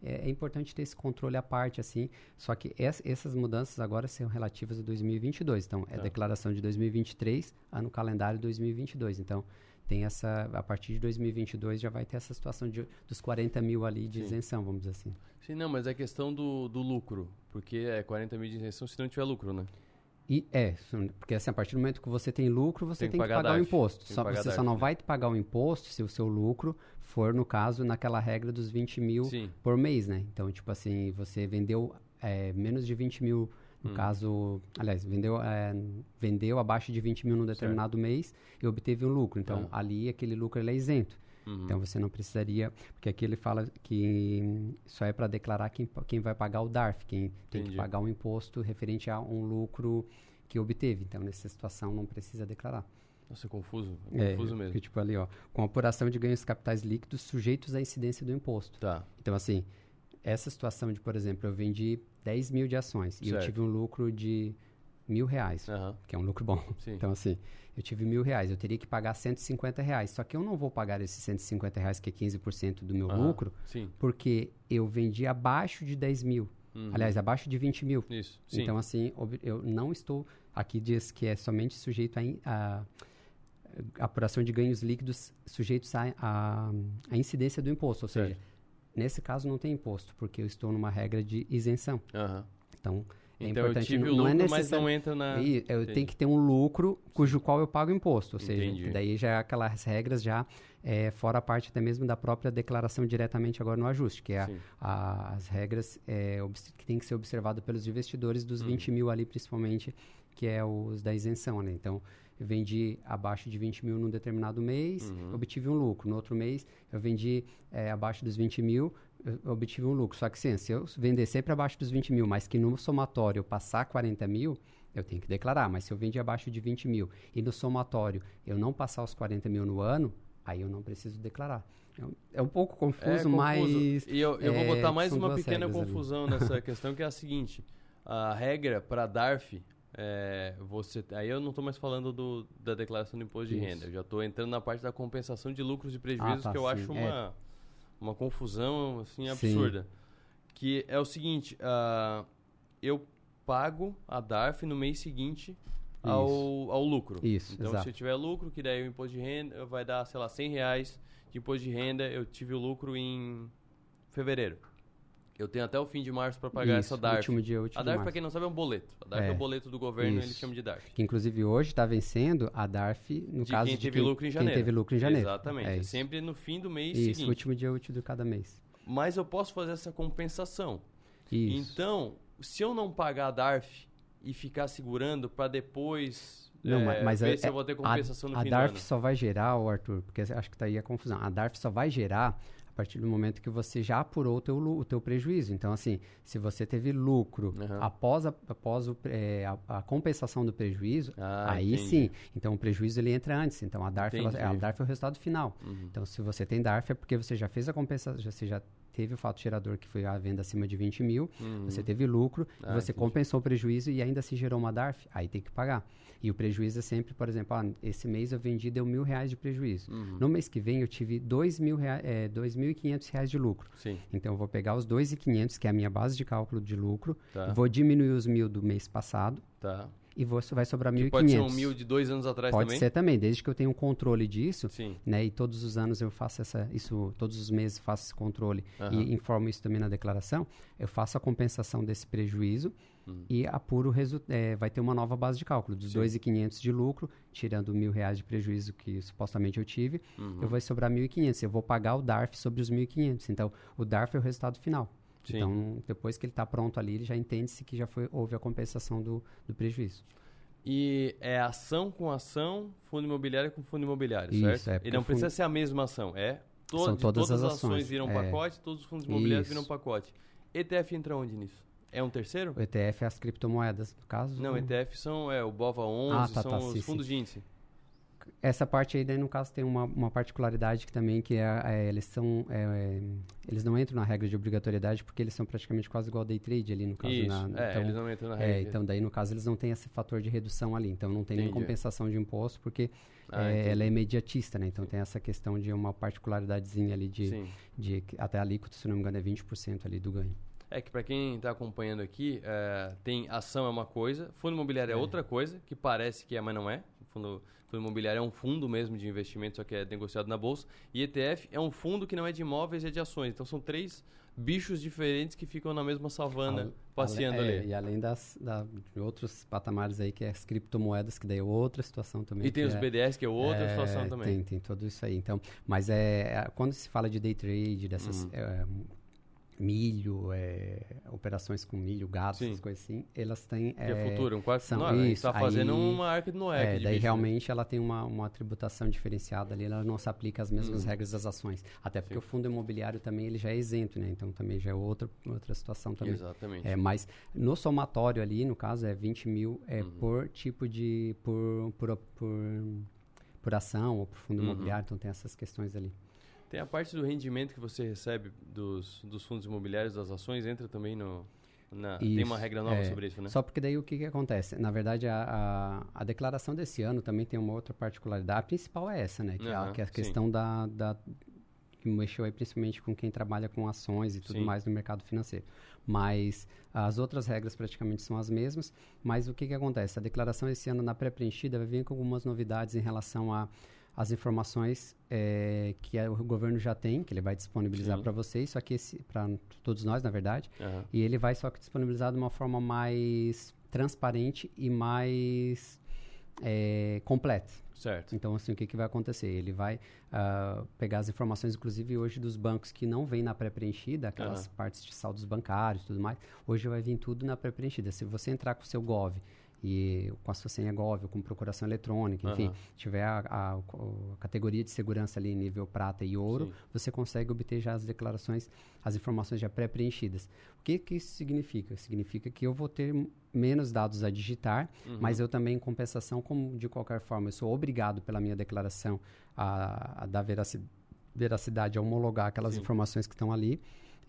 é, é, importante ter esse controle à parte, assim. Só que essas mudanças agora são relativas a 2022. Então, é tá. declaração de 2023, ano calendário 2022. Então, tem essa a partir de 2022 já vai ter essa situação de, dos 40 mil ali de Sim. isenção, vamos dizer assim. Sim, não, mas é questão do, do lucro, porque é 40 mil de isenção se não tiver lucro, né? E é, porque assim, a partir do momento que você tem lucro, você tem, tem que pagar, pagar o imposto. Só, você DARF, só não né? vai pagar o imposto se o seu lucro for, no caso, naquela regra dos 20 mil Sim. por mês, né? Então, tipo assim, você vendeu é, menos de 20 mil, no hum. caso, aliás, vendeu, é, vendeu abaixo de 20 mil num determinado certo. mês e obteve um lucro. Então, ah. ali aquele lucro ele é isento. Uhum. Então você não precisaria, porque aqui ele fala que só é para declarar quem, quem vai pagar o DARF, quem Entendi. tem que pagar um imposto referente a um lucro que obteve. Então nessa situação não precisa declarar. Nossa, é confuso, é, é confuso mesmo. Que, tipo ali, ó, com apuração de ganhos capitais líquidos sujeitos à incidência do imposto. Tá. Então assim, essa situação de, por exemplo, eu vendi 10 mil de ações certo. e eu tive um lucro de mil reais, uhum. que é um lucro bom. Sim. Então, assim, eu tive mil reais, eu teria que pagar 150 reais. Só que eu não vou pagar esses 150 reais, que é 15% do meu uhum. lucro, Sim. porque eu vendi abaixo de 10 mil. Uhum. Aliás, abaixo de 20 mil. Isso. Sim. Então, assim, eu não estou. Aqui diz que é somente sujeito a, a apuração de ganhos líquidos sujeitos à, incidência do imposto, ou seja, nesse caso não tem imposto, porque eu estou numa regra de isenção. Aham. Então, é Então eu importante, tive o não é lucro, mas não entra na- E eu Entendi. tenho que ter um lucro cujo qual eu pago imposto, ou seja, Entendi. daí já é aquelas regras já é, fora a parte até mesmo da própria declaração diretamente agora no ajuste, que é a- a- as regras é, que tem que ser observado pelos investidores dos Uhum. 20 mil ali principalmente, que é os da isenção, né? Então, eu vendi abaixo de 20 mil num determinado mês, Uhum. obtive um lucro. No outro mês, eu vendi é, abaixo dos 20 mil, obtive um lucro. Só que sim, se eu vender sempre abaixo dos 20 mil, mas que no somatório eu passar 40 mil, eu tenho que declarar. Mas se eu vendi abaixo de 20 mil e no somatório eu não passar os 40 mil no ano, aí eu não preciso declarar. É um- É pouco confuso, É confuso. mas... E eu, eu vou é, botar mais uma pequena regras ali. confusão nessa questão, que é a seguinte. A regra para DARF, é, você, aí eu não estou mais falando do, da declaração do imposto de Isso. renda. Eu já estou entrando na parte da compensação de lucros e prejuízos, tá, que eu sim, acho é. uma, uma confusão assim, Sim. absurda. Que é o seguinte, ah, eu pago a DARF no mês seguinte ao, ao lucro. Isso, então, exato. se eu tiver lucro, que daí o imposto de renda vai dar, sei lá, 100 reais de imposto de renda, eu tive o lucro em fevereiro. Eu tenho até o fim de março para pagar Isso, essa DARF. último dia útil a DARF, para quem não sabe, é um boleto. A DARF é, É. o boleto do governo, Isso. eles chamam de DARF. Que inclusive hoje está vencendo a DARF, no de caso quem de teve lucro em janeiro. Quem teve lucro em janeiro. Exatamente. É É sempre no fim do mês Isso, seguinte. último dia útil de cada mês. Mas eu posso fazer essa compensação. Isso. Então, se eu não pagar a DARF e ficar segurando para depois Não, é, ma- mas ver é- eu vou ter a- compensação no a fim DARF do ano. só vai gerar, Arthur, porque acho que tá aí a confusão. A DARF só vai gerar a partir do momento que você já apurou o teu, o teu prejuízo. Então, assim, se você teve lucro Uhum. após, a, após o, é, a, a compensação do prejuízo, Ah, aí entendi. sim. Então, o prejuízo ele entra antes. Então, a DARF, ela- a DARF é o resultado final. Uhum. Então, se você tem DARF é porque você já fez a compensação, você já teve o fato gerador que foi a venda acima de 20 mil, Uhum. você teve lucro, Ah, você entendi. compensou o prejuízo e ainda se gerou uma DARF, aí tem que pagar. E o prejuízo é sempre, por exemplo, ah, esse mês eu vendi, deu mil reais de prejuízo. Uhum. No mês que vem eu tive dois mil rea- é, dois mil e quinhentos reais de lucro. Sim. Então eu vou pegar os dois e quinhentos, que é a minha base de cálculo de lucro, Tá. vou diminuir os mil do mês passado Tá. E vou, vai sobrar mil Que e pode ser um mil de dois anos atrás Pode também? ser também, desde que eu tenha um controle disso, Sim. né? E todos os anos eu faço essa, isso, todos os meses faço esse controle Aham. e informo isso também na declaração. Eu faço a compensação desse prejuízo Hum. e apuro o resultado. vai ter uma nova base de cálculo dos Sim. 2.500 de lucro, tirando mil reais de prejuízo que supostamente eu tive, Uhum. eu vou sobrar 1.500. Eu vou pagar o DARF sobre os 1.500. Então, o DARF é o resultado final. Sim. Então, depois que ele está pronto ali, ele já entende-se que já foi, houve a compensação do, do prejuízo. E é ação com ação, fundo imobiliário com fundo imobiliário, Isso, certo? é, e porque não precisa fundo- ser a mesma ação, é? To São de todas as ações, ações viram é. pacote, todos os fundos imobiliários Isso. viram pacote. ETF entra onde nisso? É um terceiro? O ETF é as criptomoedas, no caso. Não, ETF são é, o BOVA 11, Ah, tá, são tá, os sim, fundos sim. de índice. Essa parte aí, daí, no caso, tem uma, uma particularidade que também que é, é, eles são é, é, eles não entram na regra de obrigatoriedade porque eles são praticamente quase igual day trade ali no caso. Isso, na, é, então, eles não entram na é, regra. então daí no caso eles não têm esse fator de redução ali, então não tem nem Entendi. compensação de imposto porque Ah, é, ela é imediatista, né? Então tem essa questão de uma particularidadezinha ali de, Sim. de que até a alíquota, se não me engano, é 20% ali do ganho. É que para quem está acompanhando aqui, é, tem ação é uma coisa, fundo imobiliário é, É. outra coisa, que parece que é, mas não é. Fundo, fundo imobiliário é um fundo mesmo de investimento, só que é negociado na bolsa. E ETF é um fundo que não é de imóveis, é de ações. Então são três bichos diferentes que ficam na mesma savana Ale- passeando é, ali. E além das, da- de outros patamares aí, que é as criptomoedas, que daí é outra situação também. E tem os é- BDS, que é outra é, situação também. Tem, tem tudo isso aí. Então, mas é, é, quando se fala de day trade, dessas Uhum. É, milho, é, operações com milho, gado, Sim. essas coisas assim, elas têm... Que é futuro, um quarto- são, não, a gente isso, tá fazendo aí- uma arca de Noé É, daí bicho, né? realmente ela tem uma, uma tributação diferenciada ali, ela não se aplica às mesmas Uhum. regras das ações. Até porque Sim. o fundo imobiliário também ele já é isento, né? Então também já é outra, outra situação também. Exatamente. É, mas no somatório ali, no caso, é 20 mil é, Uhum. por tipo de. por, por, por, por ação ou por fundo Uhum. imobiliário, então tem essas questões ali. Tem a parte do rendimento que você recebe dos, dos fundos imobiliários, das ações, entra também no... na- tem uma Isso, regra nova é. sobre isso, né? Só porque daí o que, que acontece? Na verdade, a, a, a declaração desse ano também tem uma outra particularidade. A principal é essa, né? Que, é, a, que é a sim. questão da, da- que mexeu aí principalmente com quem trabalha com ações e tudo Sim. mais no mercado financeiro. Mas as outras regras praticamente são as mesmas. Mas o que, que acontece? A declaração esse ano na pré-preenchida vai vir com algumas novidades em relação a as informações eh, que a- o governo já tem, que ele vai disponibilizar para vocês, só que para todos nós, na verdade, Aham. e ele vai só que disponibilizar de uma forma mais transparente e mais eh, completa. Certo. Então, assim, o que, que vai acontecer? Ele vai ah, pegar as informações, inclusive hoje, dos bancos que não vêm na pré-preenchida, aquelas Aham. partes de saldos bancários e tudo mais. Hoje vai vir tudo na pré-preenchida. Se você entrar com o seu GOV e com a sua senha GOV, com procuração eletrônica, enfim, Aham. tiver a, a- a categoria de segurança ali nível prata e ouro, Sim. você consegue obter já as declarações, as informações já pré-preenchidas. O que, que isso significa? Significa que eu vou ter menos dados a digitar, Uhum. mas eu também, em compensação, como de qualquer forma, eu sou obrigado pela minha declaração a, a dar veraci- veracidade, a homologar aquelas Sim. informações que estão ali.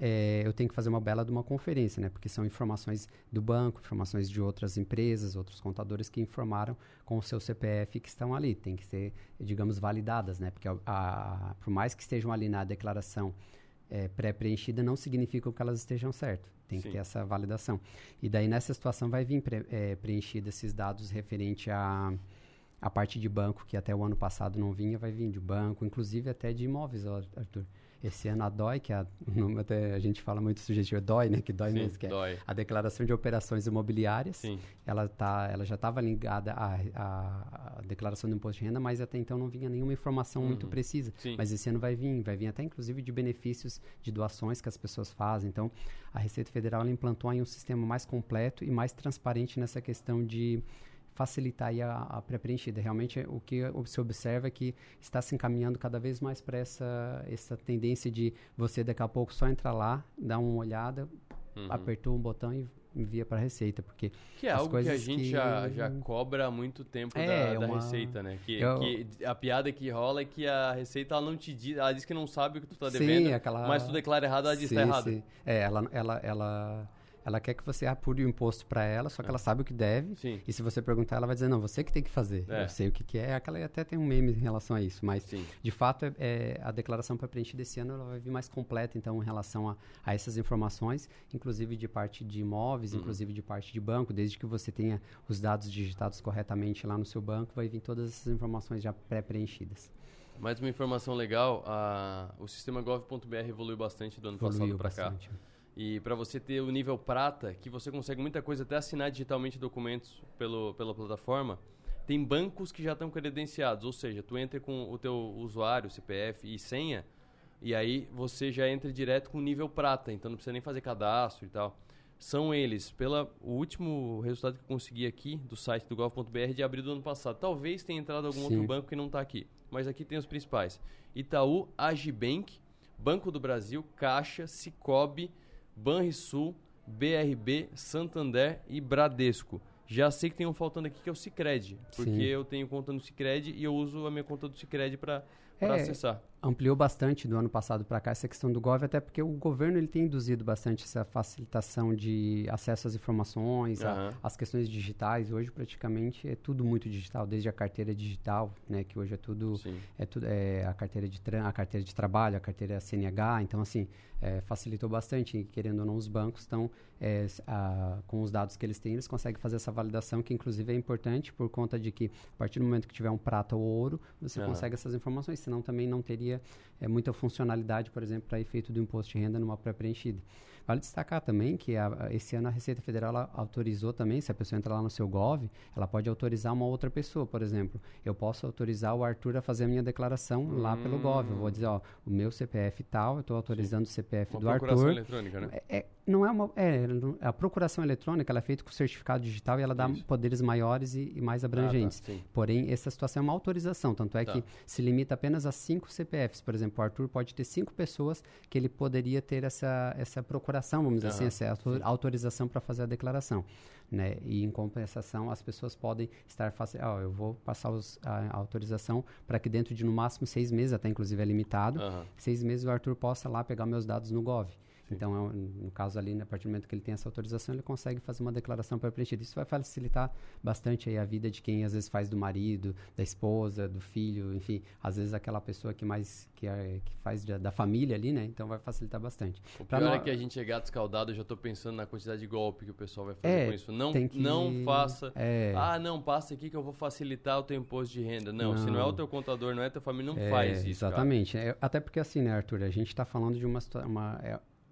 Eh, eu tenho que fazer uma bela de uma conferência, né? Porque são informações do banco, informações de outras empresas, outros contadores que informaram com o seu CPF que estão ali. Tem que ser, digamos, validadas, né? Porque a, a- por mais que estejam ali na declaração eh, pré-preenchida, não significa que elas estejam certas. Tem Sim. que ter essa validação. E daí, nessa situação, vai vir pre, eh, preenchido esses dados referente a a parte de banco, que até o ano passado não vinha, vai vir de banco, inclusive até de imóveis, Arthur. Esse ano a DOI, que é a, até a gente fala muito sugestivo, DOI, né? Que dói Sim, mesmo, que dói. é a Declaração de Operações Imobiliárias. Sim. Ela, tá, ela já estava ligada à, à, à declaração do imposto de renda, mas até então não vinha nenhuma informação muito Uhum. precisa. Sim. Mas esse ano vai vir, vai vir até inclusive de benefícios de doações que as pessoas fazem. Então, a Receita Federal implantou aí um sistema mais completo e mais transparente nessa questão de facilitar aí a, a pré-preenchida. Realmente, o que se observa é que está se encaminhando cada vez mais para essa, essa tendência de você, daqui a pouco, só entrar lá, dar uma olhada, Uhum. apertou um botão e envia para a Receita, porque Que é as algo que a gente que- Já, já cobra há muito tempo É, da, da uma- Receita, né? Que, Eu- que a piada que rola é que a Receita ela não te diz, ela diz que não sabe o que tu tá Sim, devendo, aquela- mas tu declara errado, ela diz que Sim, tá errado. sim. É, ela, ela, ela, ela quer que você apure o imposto para ela, só que ela sabe o que deve. É. Sim. E se você perguntar, ela vai dizer, não, você que tem que fazer. É. Eu sei o que, que é. Aquela até tem um meme em relação a isso. Mas, Sim. de fato, é, é, a declaração para preenchida esse ano ela vai vir mais completa, então, em relação a, a essas informações, inclusive de parte de imóveis, Uhum. inclusive de parte de banco, desde que você tenha os dados digitados corretamente lá no seu banco, vai vir todas essas informações já pré-preenchidas. Mais uma informação legal, a, o sistema gov.br evoluiu bastante do ano Evoluiu passado para cá. E para você ter o nível prata, que você consegue muita coisa, até assinar digitalmente documentos pelo, pela plataforma, tem bancos que já estão credenciados, ou seja, tu entra com o teu usuário, CPF e senha, e aí você já entra direto com o nível prata, então não precisa nem fazer cadastro e tal. São eles, pela o último resultado que eu consegui aqui do site do gov.br de abril do ano passado. Talvez tenha entrado algum outro Sim. banco que não está aqui, mas aqui tem os principais. Itaú, Agibank, Banco do Brasil, Caixa, Cicobi, Banrisul, BRB, Santander e Bradesco. Já sei que tem um faltando aqui que é o Cicred, porque Sim. eu tenho conta no Cicred e eu uso a minha conta do Cicred para É, acessar. Ampliou bastante do ano passado para cá essa questão do Gov, até porque o governo ele tem induzido bastante essa facilitação de acesso às informações, a- Aham. às questões digitais. Hoje praticamente é tudo muito digital, desde a carteira digital, né, que hoje é tudo Sim. é tudo é a carteira de a carteira de trabalho, a carteira CNH, então assim é, facilitou bastante. Querendo ou não, os bancos estão é, a- com os dados que eles têm, eles conseguem fazer essa validação, que inclusive é importante por conta de que a partir do momento que tiver um prata ou ouro, você Aham. consegue essas informações, senão também não teria é, muita funcionalidade, por exemplo, para efeito do imposto de renda numa pré-preenchida. Vale destacar também que a- esse ano a Receita Federal autorizou também, se a pessoa entrar lá no seu Gov, ela pode autorizar uma outra pessoa, por exemplo. Eu posso autorizar o Arthur a fazer a minha declaração lá pelo Gov. Eu vou dizer, ó, o meu CPF tal, eu estou autorizando o CPF Uma do Arthur. eletrônica, né? É, é- não é uma. É, a procuração eletrônica ela é feita com certificado digital e ela dá Isso. poderes maiores e, e mais abrangentes. sim. Porém, essa situação é uma autorização, tanto é Tá. que se limita apenas a cinco CPFs. Por exemplo, o Arthur pode ter cinco pessoas que ele poderia ter essa, essa procuração, vamos dizer Aham, assim, essa auto- autorização para fazer a declaração. Né? E em compensação, as pessoas podem estar fazendo. Ó, eu vou passar os- a, a autorização para que dentro de no máximo seis meses, até inclusive é limitado, Aham. seis meses o Arthur possa lá pegar meus dados no Gov. Então, é no caso ali, a partir do momento que ele tem essa autorização, ele consegue fazer uma declaração pré-preenchida. Isso vai facilitar bastante aí a vida de quem às vezes faz do marido, da esposa, do filho, enfim, às vezes aquela pessoa que mais que, é, que faz da, da família ali, né? Então vai facilitar bastante. O Pra pior nó- é que a gente é gato escaldado, eu já tô pensando na quantidade de golpe que o pessoal vai fazer É, com isso. Não, que- não faça. é. Ah, não, passa aqui que eu vou facilitar o teu imposto de renda. Não, se não é o Não. teu contador, não é tua família, não É, faz isso. Exatamente. É, até porque assim, né, Arthur, a gente está falando de uma situação.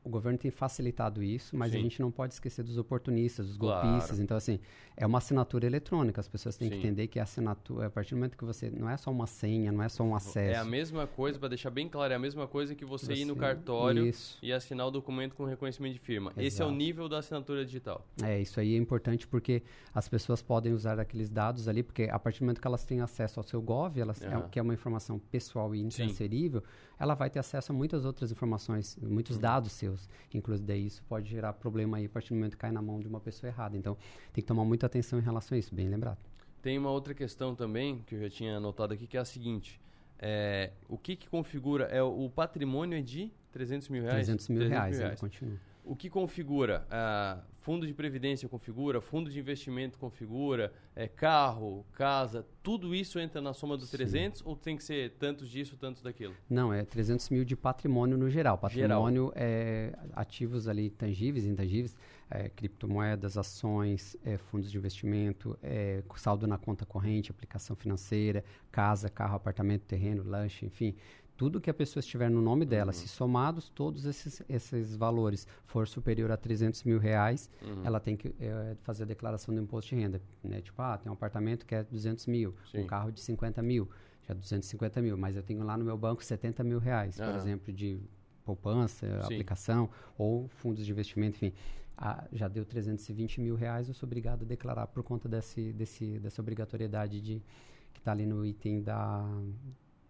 O governo tem facilitado isso, mas Sim. a gente não pode esquecer dos oportunistas, dos Claro. golpistas. Então, assim, é uma assinatura eletrônica. As pessoas têm Sim. que entender que a assinatura, a partir do momento que você. Não é só uma senha, não é só um acesso. É a mesma coisa, para deixar bem claro, é a mesma coisa que você, ir no Você- cartório Isso. e assinar o documento com reconhecimento de firma. Esse é o Exato. nível da assinatura digital. É, isso aí é importante porque as pessoas podem usar aqueles dados ali, porque a partir do momento que elas têm acesso ao seu GOV, elas, é- Aham. que é uma informação pessoal e intransferível, ela vai ter acesso a muitas outras informações, Uhum. muitos dados seus. Inclusive, daí isso pode gerar problema aí a partir do momento que cai na mão de uma pessoa errada. Então, tem que tomar muita atenção em relação a isso, bem lembrado. Tem uma outra questão também, que eu já tinha anotado aqui, que é a seguinte. É, o que, que configura? É, o patrimônio é de 300 mil reais? 300 mil reais, ainda continua. O que configura? Ah, fundo de previdência configura, fundo de investimento configura, é, carro, casa, tudo isso entra na soma dos Sim. 300 ou tem que ser tantos disso, tantos daquilo? Não, é 300 mil de patrimônio no geral. Patrimônio é ativos ali tangíveis e intangíveis, é, criptomoedas, ações, é, fundos de investimento, é, saldo na conta corrente, aplicação financeira, casa, carro, apartamento, terreno, lanche, enfim. Tudo que a pessoa estiver no nome dela, se somados todos esses, esses valores for superior a 300 mil reais, Uhum. ela tem que é, fazer a declaração do imposto de renda. Né? Tipo, ah, tem um apartamento que é 200 mil, Sim. um carro de 50 mil, já 250 mil, mas eu tenho lá no meu banco 70 mil reais, por exemplo, de poupança, Sim. aplicação ou fundos de investimento, enfim. Ah, já deu 320 mil reais, eu sou obrigado a declarar por conta desse, desse, dessa obrigatoriedade de que está ali no item da,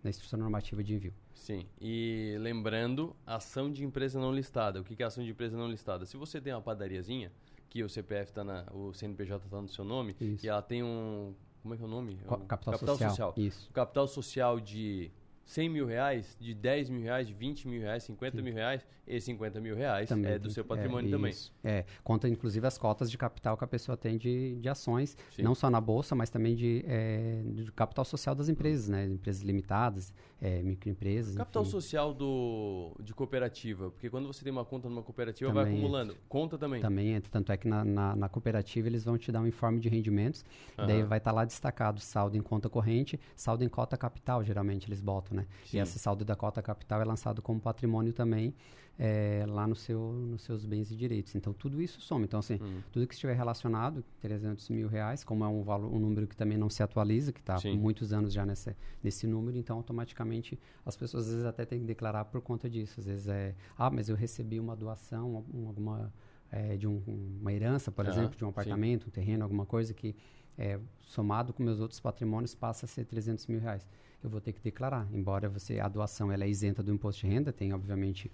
da instrução normativa de envio. Sim, e lembrando, ação de empresa não listada. O que é ação de empresa não listada? Se você tem uma padariazinha, que o CPF tá na, o CNPJ está no seu nome, Isso. e ela tem um, como é que é o nome? Um capital social, isso. Capital social de 100 mil reais, de 10 mil reais, de 20 mil reais, 50 mil reais, e 50 mil reais Também é do seu patrimônio é, também. isso. É, conta inclusive as cotas de capital que a pessoa tem de, de ações, Sim. não só na bolsa, mas também de, é, de capital social das empresas, né? Empresas limitadas, é, microempresas. Capital enfim. social do, de cooperativa, porque quando você tem uma conta numa cooperativa, vai Também acumulando. Conta também. Também entra, tanto é que na, na, na cooperativa eles vão te dar um informe de rendimentos, daí Aham. vai estar lá destacado saldo em conta corrente, saldo em cota capital, geralmente eles botam, né? Sim. E esse saldo da cota capital é lançado como patrimônio também, é, lá no seu, nos seus bens e direitos. Então, tudo isso soma. Então, assim, Uhum. tudo que estiver relacionado, 300 mil reais, como é um, valor, um número que também não se atualiza, que está há Sim. muitos anos já nessa, nesse número, então, automaticamente, as pessoas às vezes até têm que declarar por conta disso. Às vezes é, ah, mas eu recebi uma doação, um- alguma, é, de um- uma herança, por Aham, exemplo, de um sim. apartamento, um terreno, alguma coisa que, é, somado com meus outros patrimônios, passa a ser 300 mil reais. Eu vou ter que declarar, embora você a doação ela é isenta do imposto de renda, tem obviamente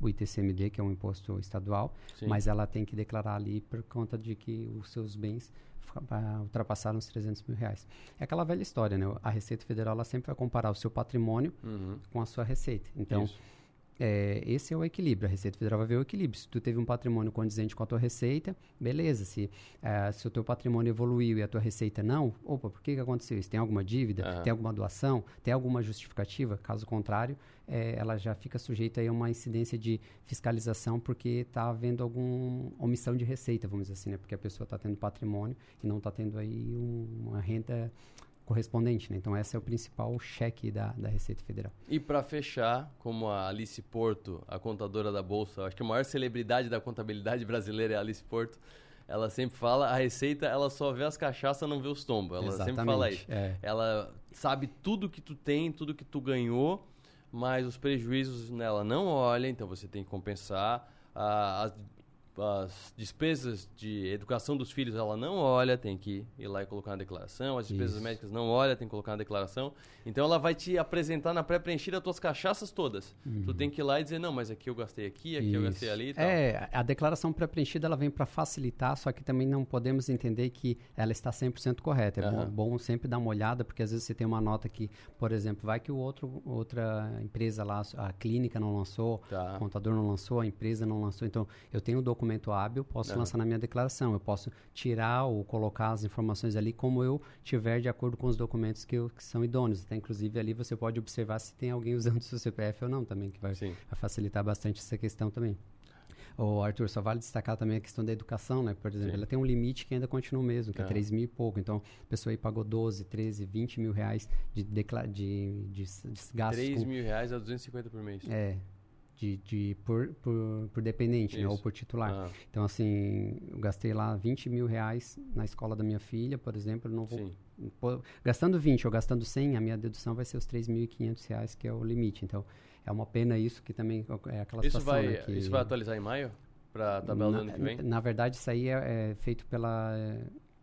o, ITCMD, que é um imposto estadual, Sim. mas ela tem que declarar ali por conta de que os seus bens ah, ultrapassaram os 300 mil reais. É aquela velha história, né? A Receita Federal ela sempre vai comparar o seu patrimônio Uhum. com a sua receita. Então, Isso. É, esse é o equilíbrio. A Receita Federal vai ver o equilíbrio. Se tu teve um patrimônio condizente com a tua receita, beleza. Se, eh, se o teu patrimônio evoluiu e a tua receita não, opa, por que, que aconteceu isso? Tem alguma dívida? Aham. Tem alguma doação? Tem alguma justificativa? Caso contrário, eh, ela já fica sujeita aí a uma incidência de fiscalização porque está havendo alguma omissão de receita, vamos dizer assim, né? Porque a pessoa está tendo patrimônio e não está tendo aí um- uma renda correspondente, né? Então, esse é o principal cheque da, da Receita Federal. E para fechar, como a Alice Porto, a contadora da Bolsa, acho que a maior celebridade da contabilidade brasileira é a Alice Porto. Ela sempre fala, a receita, ela só vê as cachaças, não vê os tombos. Ela sempre fala Exatamente, isso. é. Ela sabe tudo que tu tem, tudo que tu ganhou, mas os prejuízos nela não olha, então você tem que compensar. Ah, as- as despesas de educação dos filhos ela não olha, tem que ir lá e colocar na declaração. As despesas Isso. médicas não olha, tem que colocar na declaração. Então ela vai te apresentar na pré-preenchida as tuas cachaças todas. Tu tem que ir lá e dizer, não, mas aqui eu gastei aqui, aqui eu gastei Uhum. Isso. ali e tal. É, a declaração pré-preenchida ela vem para facilitar, só que também não podemos entender que ela está 100% correta. É bom, Aham. bom sempre dar uma olhada, porque às vezes você tem uma nota que, por exemplo, vai que o outro, outra empresa lá, a clínica não lançou, Tá. o contador não lançou, a empresa não lançou. Então, eu tenho o documento hábil, posso Aham. lançar na minha declaração. Eu posso tirar ou colocar as informações ali como eu tiver de acordo com os documentos que, eu- que são idôneos. Até, inclusive, ali você pode observar se tem alguém usando o seu CPF ou não também, que vai, vai facilitar bastante essa questão também. O Arthur, só vale destacar também a questão da educação, né? Por exemplo, Sim. ela tem um limite que ainda continua o mesmo, que é É. 3 mil e pouco. Então, a pessoa aí pagou 12, 13, 20 mil reais de, decla de, de, de gastos 3 com- mil reais a 250 por mês. é, de, de por, por, por dependente, né? Ou por titular. Ah. Então, assim, eu gastei lá 20 mil reais na escola da minha filha, por exemplo, eu não vou... Pô- gastando 20 ou gastando 100, a minha dedução vai ser os 3.500 reais, que é o limite. Então, é uma pena isso, que também é aquela Isso situação, vai, né, que... isso vai atualizar em maio? Pra tabela do Na- ano que vem? Na verdade, isso aí é, é feito pela.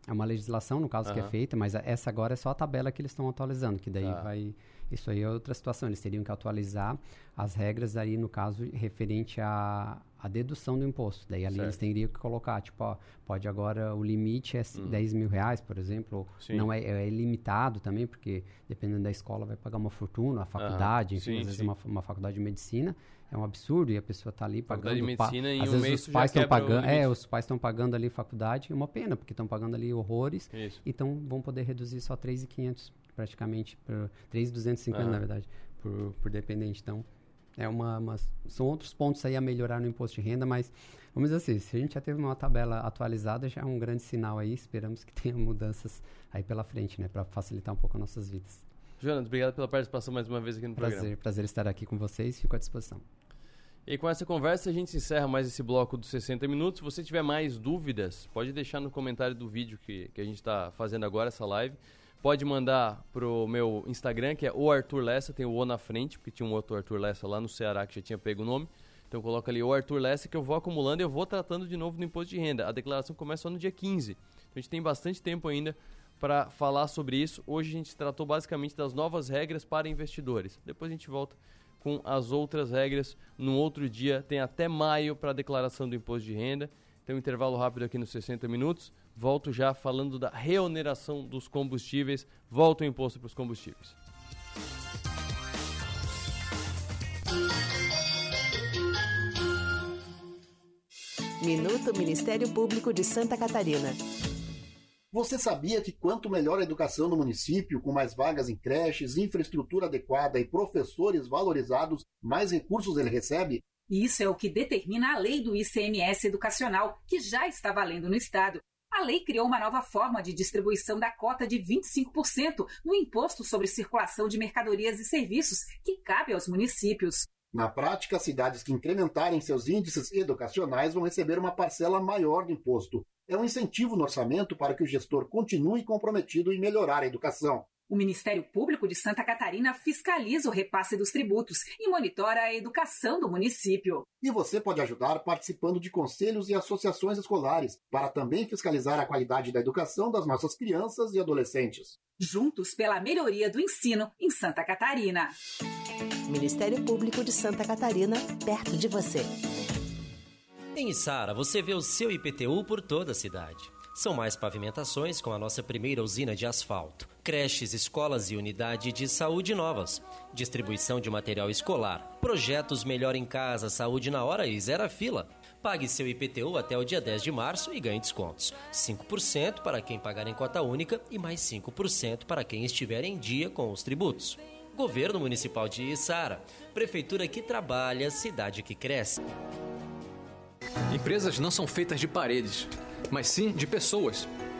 É uma legislação, no caso, que é feita, mas a- essa agora é só a tabela que eles estão atualizando, que daí Tá. vai. Isso aí é outra situação. Eles teriam que atualizar as regras aí, no caso, referente à, à dedução do imposto. Daí ali eles Certo. teriam que colocar, tipo, ó, pode agora, o limite é Hum. 10 mil reais, por exemplo. Sim. Não é, é limitado também, porque dependendo da escola vai pagar uma fortuna, a faculdade, enfim, Sim, às vezes sim. uma, uma faculdade de medicina é um absurdo e a pessoa está ali Faculdade pagando. de pa- medicina, em às um vezes mês os pais estão pagando. É, os pais estão pagando ali faculdade, é uma pena, porque estão pagando ali horrores. Isso. Então vão poder reduzir só 3.500 praticamente, por 3.250 Aham. na verdade, por, por dependente. Então, é uma, uma- são outros pontos aí a melhorar no imposto de renda, mas vamos dizer assim, se a gente já teve uma tabela atualizada, já é um grande sinal aí, esperamos que tenha mudanças aí pela frente, né, para facilitar um pouco as nossas vidas. Jonas, obrigado pela participação mais uma vez aqui no programa. Prazer, prazer estar aqui com vocês, fico à disposição. E com essa conversa a gente encerra mais esse bloco dos 60 minutos. Se você tiver mais dúvidas, pode deixar no comentário do vídeo que, que a gente está fazendo agora, essa live. Pode mandar pro meu Instagram, que é o Arthur Lessa, tem o O na frente, porque tinha um outro Arthur Lessa lá no Ceará que já tinha pego o nome. Então coloca ali o Arthur Lessa que eu vou acumulando e eu vou tratando de novo no imposto de renda. A declaração começa só no dia 15. Então a gente tem bastante tempo ainda para falar sobre isso. Hoje a gente tratou basicamente das novas regras para investidores. Depois a gente volta com as outras regras no outro dia. Tem até maio para a declaração do imposto de renda. Tem um intervalo rápido aqui nos 60 minutos. Volto já falando da reoneração dos combustíveis. Volta o imposto para os combustíveis. Minuto Ministério Público de Santa Catarina. Você sabia que quanto melhor a educação no município, com mais vagas em creches, infraestrutura adequada e professores valorizados, mais recursos ele recebe? Isso é o que determina a lei do ICMS educacional, que já está valendo no Estado. A lei criou uma nova forma de distribuição da cota de 25% no Imposto sobre Circulação de Mercadorias e Serviços, que cabe aos municípios. Na prática, cidades que incrementarem seus índices educacionais vão receber uma parcela maior do imposto. É um incentivo no orçamento para que o gestor continue comprometido em melhorar a educação. O Ministério Público de Santa Catarina fiscaliza o repasse dos tributos e monitora a educação do município. E você pode ajudar participando de conselhos e associações escolares, para também fiscalizar a qualidade da educação das nossas crianças e adolescentes. Juntos pela melhoria do ensino em Santa Catarina. Ministério Público de Santa Catarina, perto de você. Em Sara, você vê o seu IPTU por toda a cidade. São mais pavimentações com a nossa primeira usina de asfalto, creches, escolas e unidade de saúde novas, distribuição de material escolar, projetos Melhor em Casa, Saúde na Hora e Zero Fila. Pague seu IPTU até o dia 10 de março e ganhe descontos. 5% para quem pagar em cota única e mais 5% para quem estiver em dia com os tributos. Governo Municipal de Içara. Prefeitura que trabalha, cidade que cresce. Empresas não são feitas de paredes, mas sim de pessoas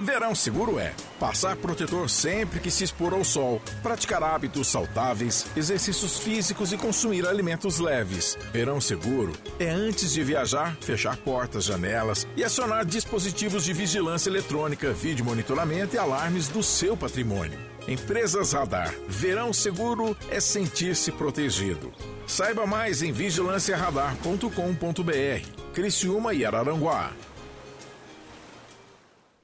Verão seguro é passar protetor sempre que se expor ao sol, praticar hábitos saudáveis, exercícios físicos e consumir alimentos leves. Verão seguro é antes de viajar, fechar portas, janelas e acionar dispositivos de vigilância eletrônica, vídeo monitoramento e alarmes do seu patrimônio. Empresas Radar. Verão seguro é sentir-se protegido. Saiba mais em vigilanciaradar.com.br. Criciúma e Araranguá.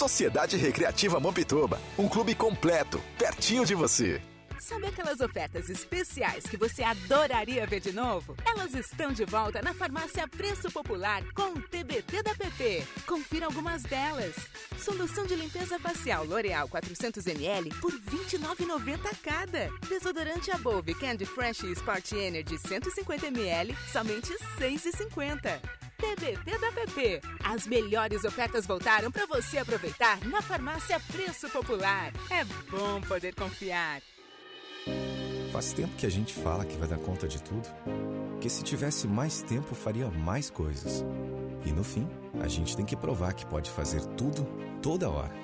Sociedade Recreativa Mampituba, um clube completo, pertinho de você. Sabe aquelas ofertas especiais que você adoraria ver de novo? Elas estão de volta na farmácia Preço Popular com o TBT da PP. Confira algumas delas. Solução de limpeza facial L'Oreal 400ml por R$ 29,90 cada. Desodorante Above Candy Fresh Sport Energy 150ml, somente R$ 6,50. TBT da PP. As melhores ofertas voltaram para você aproveitar na farmácia Preço Popular. É bom poder confiar. Faz tempo que a gente fala que vai dar conta de tudo, que se tivesse mais tempo faria mais coisas. E no fim, a gente tem que provar que pode fazer tudo, toda hora.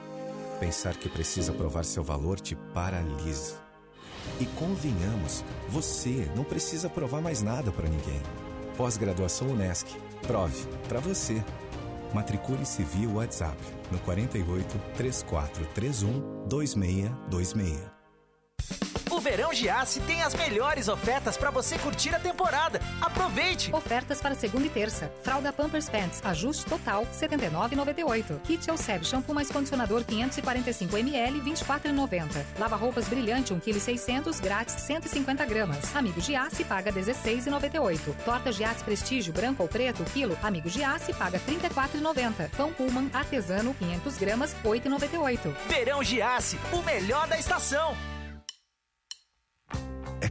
Pensar que precisa provar seu valor te paralisa. E convenhamos, você não precisa provar mais nada para ninguém. Pós-graduação Unesc. Prove para você. Matricule-se via WhatsApp no 48 3431 2626. O Verão Giasse tem as melhores ofertas para você curtir a temporada. Aproveite! Ofertas para segunda e terça. Fralda Pampers Pants, ajuste total, R$ 79,98. Kit Elseb, shampoo mais condicionador 545ml, R$ 24,90. Lava roupas brilhante, 1,6 kg, grátis, 150 gramas. Amigo Giasse, paga R$ 16,98. Torta Giasse Prestígio, branco ou preto, quilo, Amigo Giasse, paga R$ 34,90. Pão Pullman, artesano, 500 gramas, R$ 8,98. Verão Giasse, o melhor da estação.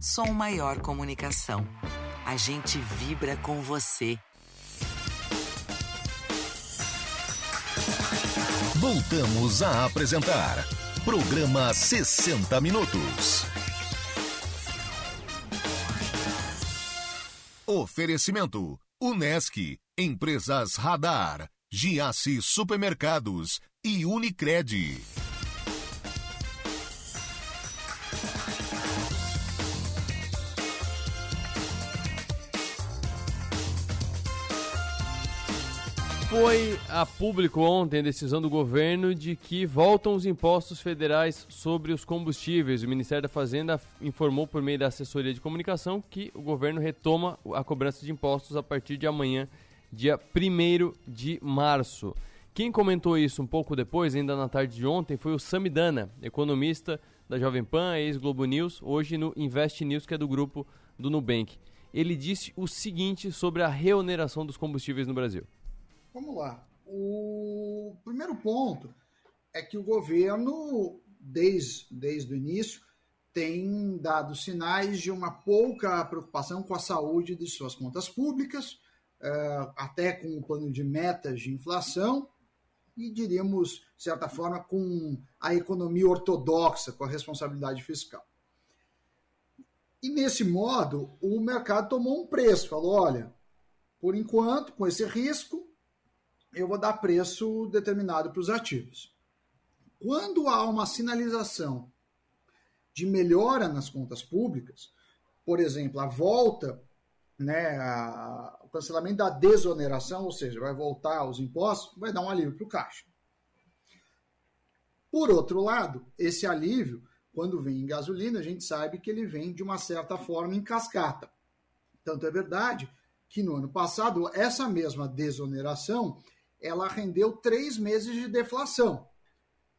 Som Maior Comunicação. A gente vibra com você. Voltamos a apresentar Programa 60 Minutos. Oferecimento: Unesc, Empresas Radar, Giasse Supermercados e Unicred. Foi a público ontem a decisão do governo de que voltam os impostos federais sobre os combustíveis. O Ministério da Fazenda informou por meio da assessoria de comunicação que o governo retoma a cobrança de impostos a partir de amanhã, dia 1 de março. Quem comentou isso um pouco depois, ainda na tarde de ontem, foi o Samidana, economista da Jovem Pan, ex-Globo News, hoje no Invest News, que é do grupo do Nubank. Ele disse o seguinte sobre a reoneração dos combustíveis no Brasil. Vamos lá. O primeiro ponto é que o governo, desde, desde o início, tem dado sinais de uma pouca preocupação com a saúde de suas contas públicas, até com o plano de metas de inflação, e diríamos, de certa forma, com a economia ortodoxa, com a responsabilidade fiscal. E nesse modo, o mercado tomou um preço, falou: olha, por enquanto, com esse risco, eu vou dar preço determinado para os ativos. Quando há uma sinalização de melhora nas contas públicas, por exemplo, a volta, né, a, o cancelamento da desoneração, ou seja, vai voltar os impostos, vai dar um alívio para o caixa. Por outro lado, esse alívio, quando vem em gasolina, a gente sabe que ele vem de uma certa forma em cascata. Tanto é verdade que no ano passado, essa mesma desoneração, ela rendeu três meses de deflação.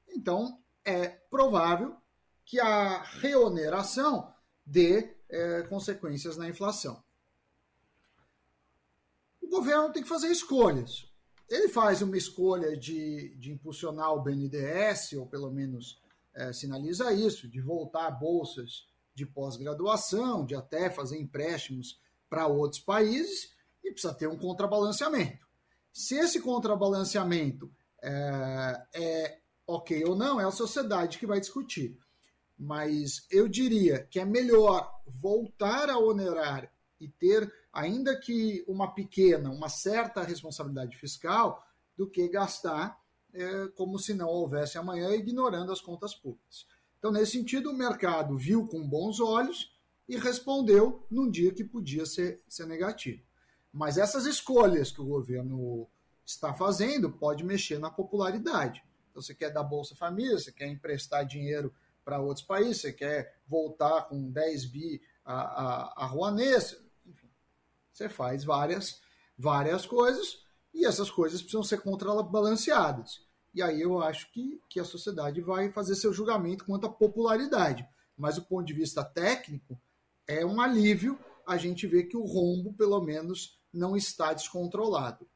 Então, é provável que a reoneração dê é, consequências na inflação. O governo tem que fazer escolhas. Ele faz uma escolha de, de impulsionar o BNDES, ou pelo menos é, sinaliza isso, de voltar a bolsas de pós-graduação, de até fazer empréstimos para outros países, e precisa ter um contrabalanceamento. Se esse contrabalanceamento é, é ok ou não, é a sociedade que vai discutir. Mas eu diria que é melhor voltar a onerar e ter, ainda que uma pequena, uma certa responsabilidade fiscal, do que gastar é, como se não houvesse amanhã, ignorando as contas públicas. Então, nesse sentido, o mercado viu com bons olhos e respondeu num dia que podia ser, ser negativo. Mas essas escolhas que o governo está fazendo pode mexer na popularidade. Então, você quer dar Bolsa Família, você quer emprestar dinheiro para outros países, você quer voltar com 10 bi a, a, a Rouanet, enfim, você faz várias, várias coisas e essas coisas precisam ser contrabalanceadas. E aí eu acho que, que a sociedade vai fazer seu julgamento quanto à popularidade. Mas do ponto de vista técnico, é um alívio a gente ver que o rombo, pelo menos, não está descontrolado.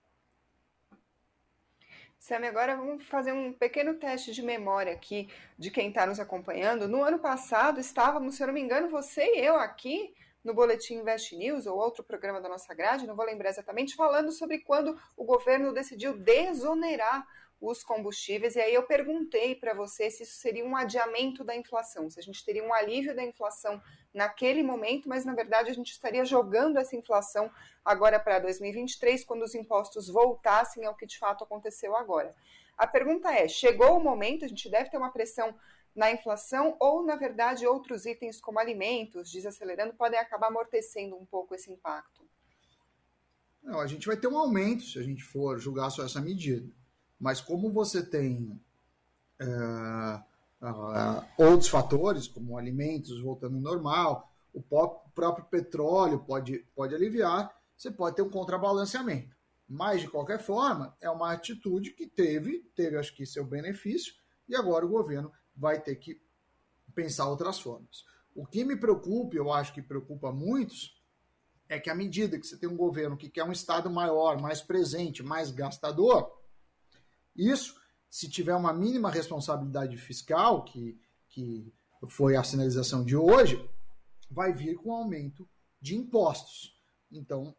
Sam, agora vamos fazer um pequeno teste de memória aqui de quem está nos acompanhando. No ano passado estávamos, se eu não me engano, você e eu aqui no Boletim Invest News ou outro programa da nossa grade, não vou lembrar exatamente, falando sobre quando o governo decidiu desonerar os combustíveis. E aí eu perguntei para você se isso seria um adiamento da inflação, se a gente teria um alívio da inflação naquele momento, mas na verdade a gente estaria jogando essa inflação agora para 2023, quando os impostos voltassem ao que de fato aconteceu agora. A pergunta é: chegou o momento, a gente deve ter uma pressão na inflação ou, na verdade, outros itens como alimentos, desacelerando, podem acabar amortecendo um pouco esse impacto? Não, a gente vai ter um aumento se a gente for julgar só essa medida. Mas como você tem é, outros fatores, como alimentos voltando ao normal, o próprio petróleo pode, pode aliviar, você pode ter um contrabalanceamento. Mas, de qualquer forma, é uma atitude que teve, teve acho que seu benefício, e agora o governo vai ter que pensar outras formas. O que me preocupa, eu acho que preocupa muitos, é que à medida que você tem um governo que quer um Estado maior, mais presente, mais gastador, isso se tiver uma mínima responsabilidade fiscal, que, que foi a sinalização de hoje, vai vir com aumento de impostos. Então,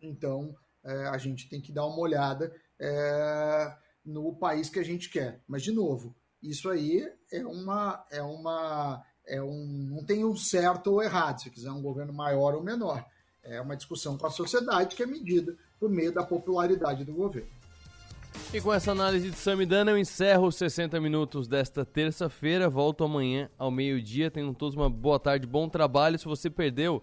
então é, a gente tem que dar uma olhada é, no país que a gente quer. Mas, de novo, isso aí é uma. É uma é um, não tem um certo ou errado, se quiser um governo maior ou menor. É uma discussão com a sociedade que é medida por meio da popularidade do governo. E com essa análise de Samidana, eu encerro os 60 minutos desta terça-feira. Volto amanhã ao meio-dia. Tenham todos uma boa tarde, bom trabalho. Se você perdeu,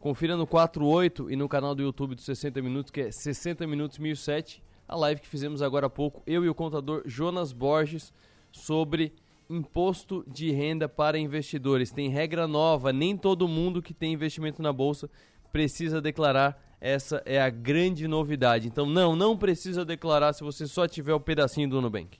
confira no 48 e no canal do YouTube dos 60 Minutos, que é 60 Minutos 1007, a live que fizemos agora há pouco, eu e o contador Jonas Borges, sobre imposto de renda para investidores. Tem regra nova, nem todo mundo que tem investimento na bolsa precisa declarar essa é a grande novidade. Então, não, não precisa declarar se você só tiver o pedacinho do Nubank.